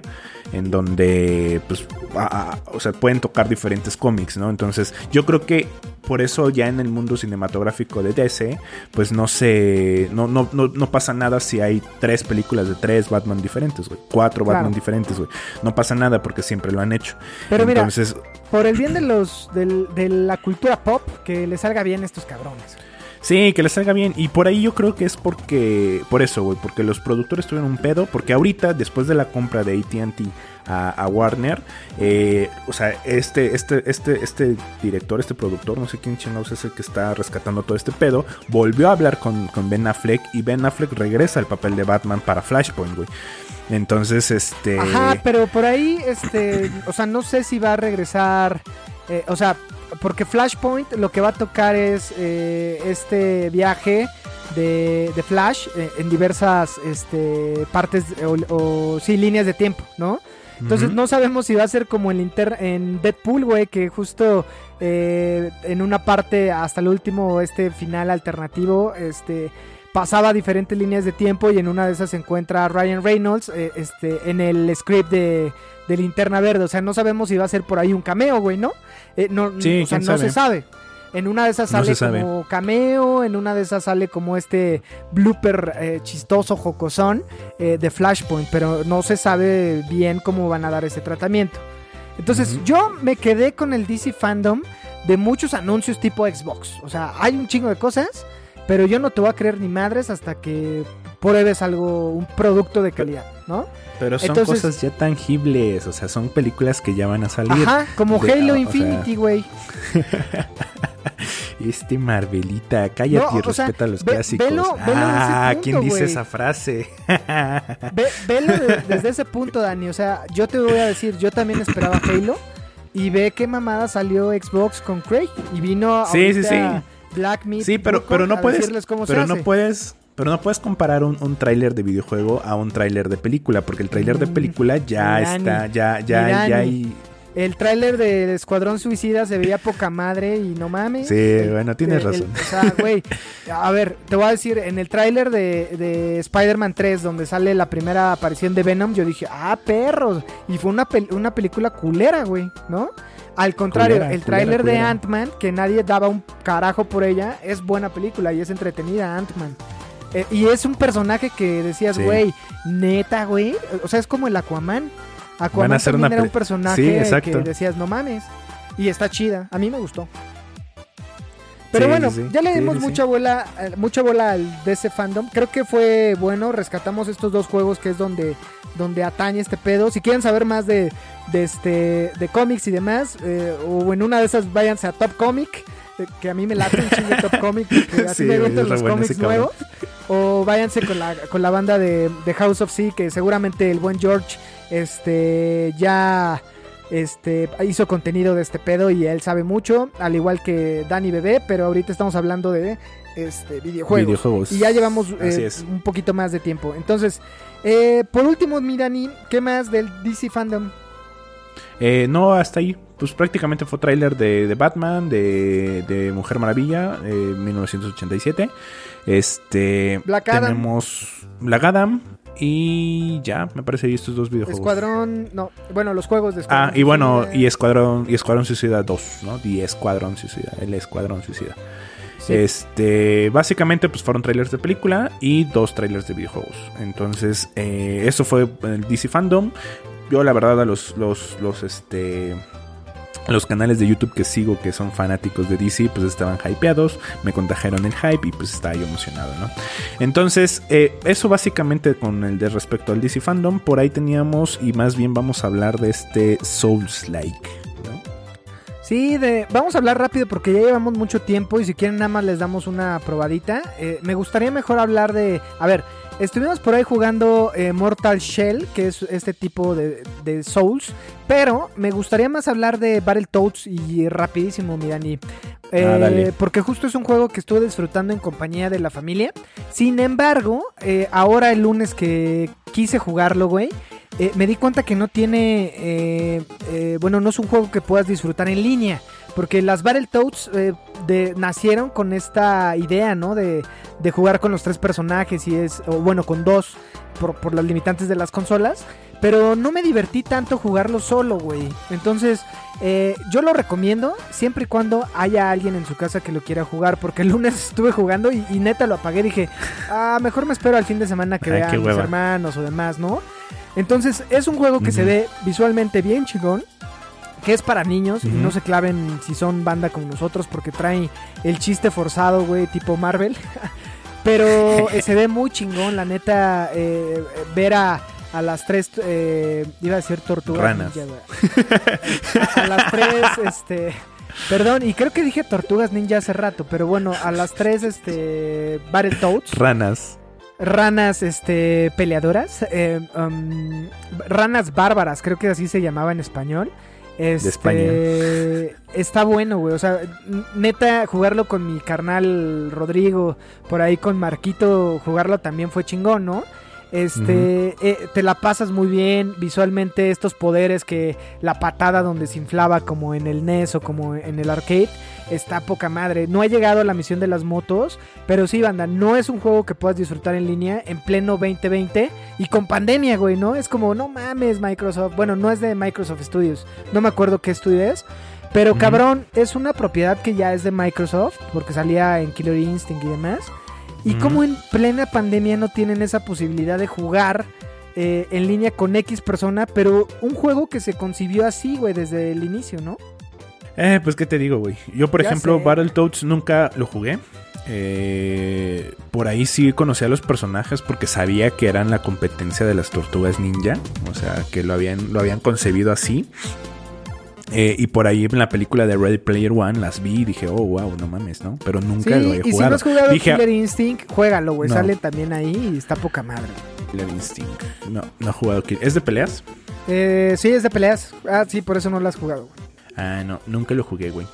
En donde, pues, a- a- o sea, pueden tocar diferentes cómics, ¿no? Entonces, yo creo que por eso ya en el mundo cinematográfico de DC, pues no se. No, no, no, no pasa nada si hay tres películas de tres Batman diferentes, güey. Cuatro Claro. Batman diferentes, güey. No pasa nada porque siempre lo han hecho. Pero mira, Entonces, por el bien de los del- de la cultura pop, que le salga bien a estos cabrones. Sí, que les salga bien. Y por ahí yo creo que es porque. Por eso, güey. Porque los productores tuvieron un pedo. Porque ahorita, después de la compra de ATT a, a Warner. eh, o sea, este, este, este, este director, este productor, no sé quién chingados es el que está rescatando todo este pedo. Volvió a hablar con, con Ben Affleck. Y Ben Affleck regresa al papel de Batman para Flashpoint, güey. Entonces, este. Ajá, pero por ahí, este, o sea, no sé si va a regresar, eh, o sea, porque Flashpoint lo que va a tocar es eh, este viaje de, de Flash eh, en diversas este, partes o, o, sí, líneas de tiempo, ¿no? Entonces no sabemos si va a ser como el inter en Deadpool, güey, que justo eh, en una parte hasta el último, este final alternativo, este pasaba diferentes líneas de tiempo y en una de esas se encuentra Ryan Reynolds eh, este, en el script de, de Linterna Verde. O sea, no sabemos si va a ser por ahí un cameo, güey, ¿no? Eh, no Sí, o sea, no sabe. se sabe. En una de esas sale como cameo, en una de esas sale como este blooper eh, chistoso, jocosón eh, de Flashpoint, pero no se sabe bien cómo van a dar ese tratamiento. Entonces, yo me quedé con el DC Fandom de muchos anuncios tipo Xbox. O sea, hay un chingo de cosas, pero yo no te voy a creer ni madres hasta que pruebes algo, un producto de calidad, ¿no? Pero son Entonces- cosas ya tangibles. O sea, son películas que ya van a salir. Ajá, como de- Halo o Infinity, güey. Este Marvelita, cállate No, y o sea, respeta los ve- clásicos. velo- velo ah, punto, ¿quién dice esa frase? Ve, velo de- desde ese punto, Dani. O sea, yo te voy a decir, yo también esperaba Halo. Y ve qué mamada salió Xbox con Craig. Y vino Sí, sí, sí. Black Myth sí, pero, pero no puedes, cómo se pero no hace. puedes, pero no puedes comparar un, un tráiler de videojuego a un tráiler de película, porque el tráiler de Mm, película ya está, ya, ya, ya hay. El tráiler de Escuadrón Suicida se veía poca madre y no mames. Sí, bueno, tienes El- razón. o sea, güey, a ver, te voy a decir, en el tráiler de, de Spider-Man 3, donde sale la primera aparición de Venom, yo dije, ah, perros. Y fue una, pel- una película culera, güey, ¿no? Al contrario, Culera, el tráiler de. Ant-Man, que nadie daba un carajo por ella, es buena película y es entretenida Ant-Man. Eh, y es un personaje que decías, Sí. güey, neta, güey. O sea, es como el Aquaman. Aquaman Van a hacer también una era un pe- personaje Sí, que decías, no mames. Y está chida. A mí me gustó. Pero Sí, bueno, sí, ya le dimos sí, mucha bola, eh, mucha bola al DC fandom. Creo que fue bueno. Rescatamos estos dos juegos que es donde, donde atañe este pedo. Si quieren saber más de, de este de cómics y demás, eh, o en una de esas váyanse a Top Comic, que a mí me late un chingo Top Comic, porque así Sí, me gustan los cómics nuevos. O váyanse con la, con la banda de, de House of Sea, que seguramente el buen George este ya este hizo contenido de este pedo y él sabe mucho, al igual que Dani Bebé, pero ahorita estamos hablando de este videojuegos. Videojuegos. Y ya llevamos eh, un poquito más de tiempo. Entonces, eh, por último, mi Dani, ¿qué más del DC Fandom? Eh, no, hasta ahí. Pues prácticamente fue tráiler de, de Batman, de, de Mujer Maravilla, eh, 1987. Este. Black Adam. Tenemos Black Adam. Y ya, me parece ahí estos dos videojuegos. Escuadrón, no, bueno, los juegos de Escuadrón. Ah, y bueno, y Escuadrón, y Escuadrón Suicida 2, ¿no? Y Escuadrón Suicida, el Escuadrón Suicida. Sí. Este, básicamente, pues fueron trailers de película y dos trailers de videojuegos. Entonces, eh, eso fue el DC Fandom. Yo, la verdad, a los, los, este, los canales de YouTube que sigo que son fanáticos de DC, pues estaban hypeados, me contagiaron el hype y pues estaba yo emocionado, ¿no? Entonces, eh, eso básicamente con el de respecto al DC Fandom. Por ahí teníamos, y más bien vamos a hablar de este Souls-like. Sí, de, vamos a hablar rápido porque ya llevamos mucho tiempo y si quieren nada más les damos una probadita. Eh, me gustaría mejor hablar de... A ver, estuvimos por ahí jugando eh, Mortal Shell, que es este tipo de, de Souls, pero me gustaría más hablar de Battletoads y rapidísimo, mi Dani. Eh, Ah, dale. porque justo es un juego que estuve disfrutando en compañía de la familia. Sin embargo, eh, ahora el lunes que quise jugarlo, güey, eh, me di cuenta que no tiene, eh, eh, bueno, no es un juego que puedas disfrutar en línea, porque las Battletoads eh, de, nacieron con esta idea, ¿no? De, de jugar con los tres personajes y es, o bueno, con dos, por, por las limitantes de las consolas, pero no me divertí tanto jugarlo solo, güey. Entonces, eh, yo lo recomiendo siempre y cuando haya alguien en su casa que lo quiera jugar, porque el lunes estuve jugando y, y neta lo apagué, dije, ah, mejor me espero al fin de semana que Ay, vean mis hermanos o demás, ¿no? Entonces es un juego que se ve visualmente bien chingón. Que es para niños y no se claven si son banda como nosotros porque trae el chiste forzado, güey, tipo Marvel. Pero eh, se ve muy chingón, la neta, eh, ver a, a las tres, eh, iba a decir tortugas. Ranas. ninja, a, a las tres, este... Perdón, y creo que dije tortugas ninja hace rato, pero bueno, a las tres, este... Battletoads Ranas. ranas este peleadoras eh, um, ranas bárbaras creo que así se llamaba en español este, España. está bueno güey o sea neta jugarlo con mi carnal Rodrigo por ahí con Marquito jugarlo también fue chingón no este eh, te la pasas muy bien visualmente estos poderes que la patada donde se inflaba como en el NES o como en el arcade está poca madre no ha llegado a la misión de las motos pero sí, banda, no es un juego que puedas disfrutar en línea en pleno 2020 y con pandemia, güey, ¿no? Es como, no mames, Microsoft. Bueno, no es de Microsoft Studios. No me acuerdo qué estudio es. Pero cabrón, es una propiedad que ya es de Microsoft, porque salía en Killer Instinct y demás. Y Ujú. como en plena pandemia no tienen esa posibilidad de jugar eh, en línea con X persona, pero un juego que se concibió así, güey, desde el inicio, ¿no? Eh, pues qué te digo, güey. Yo, por Ya ejemplo, sé. Battletoads nunca lo jugué. Eh, por ahí sí conocía a los personajes porque sabía que eran la competencia de las tortugas ninja. O sea, que lo habían, lo habían concebido así. Eh, y por ahí en la película de Ready Player One las vi y dije, oh, wow, no mames, ¿no? Pero nunca Sí, lo he y si jugado. no has jugado dije, Killer Instinct, juégalo, güey. No. Sale también ahí y está poca madre. Killer Instinct. No, no he jugado. Kill- ¿Es de peleas? Eh, sí, es de peleas. Ah, sí, por eso no lo has jugado. güey. Ah, no, nunca lo jugué, güey.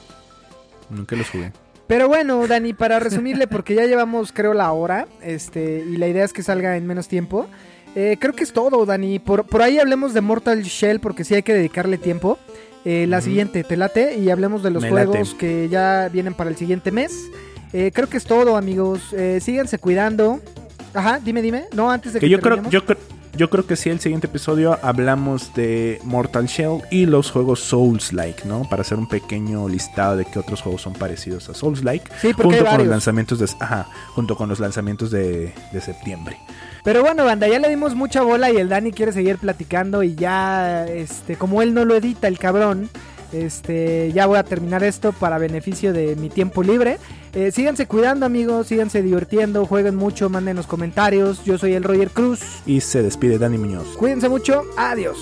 Nunca los jugué. Pero bueno, Dani, para resumirle, porque ya llevamos, creo, la hora, este, y la idea es que salga en menos tiempo. eh, creo que es todo, Dani. Por, por ahí hablemos de Mortal Shell, porque sí hay que dedicarle tiempo. Eh, la siguiente, te late, y hablemos de los Me juegos late. que ya vienen para el siguiente mes. Eh, creo que es todo, amigos. Eh, síganse cuidando. Ajá, dime, dime. No, antes de que, Que yo creo, yo, creo- yo creo que sí, el siguiente episodio hablamos de Mortal Shell y los juegos Souls-like, ¿no? Para hacer un pequeño listado de qué otros juegos son parecidos a Souls-like. Sí, Junto con los lanzamientos de, ajá, junto con los lanzamientos de, de septiembre. Pero bueno, banda, ya le dimos mucha bola y el Dani quiere seguir platicando y ya, este, como él no lo edita, el cabrón, este, ya voy a terminar esto para beneficio de mi tiempo libre. Eh, síganse cuidando, amigos, síganse divirtiendo, jueguen mucho, manden los comentarios. Yo soy el Roger Cruz. Y se despide Dani Muñoz. Cuídense mucho, adiós.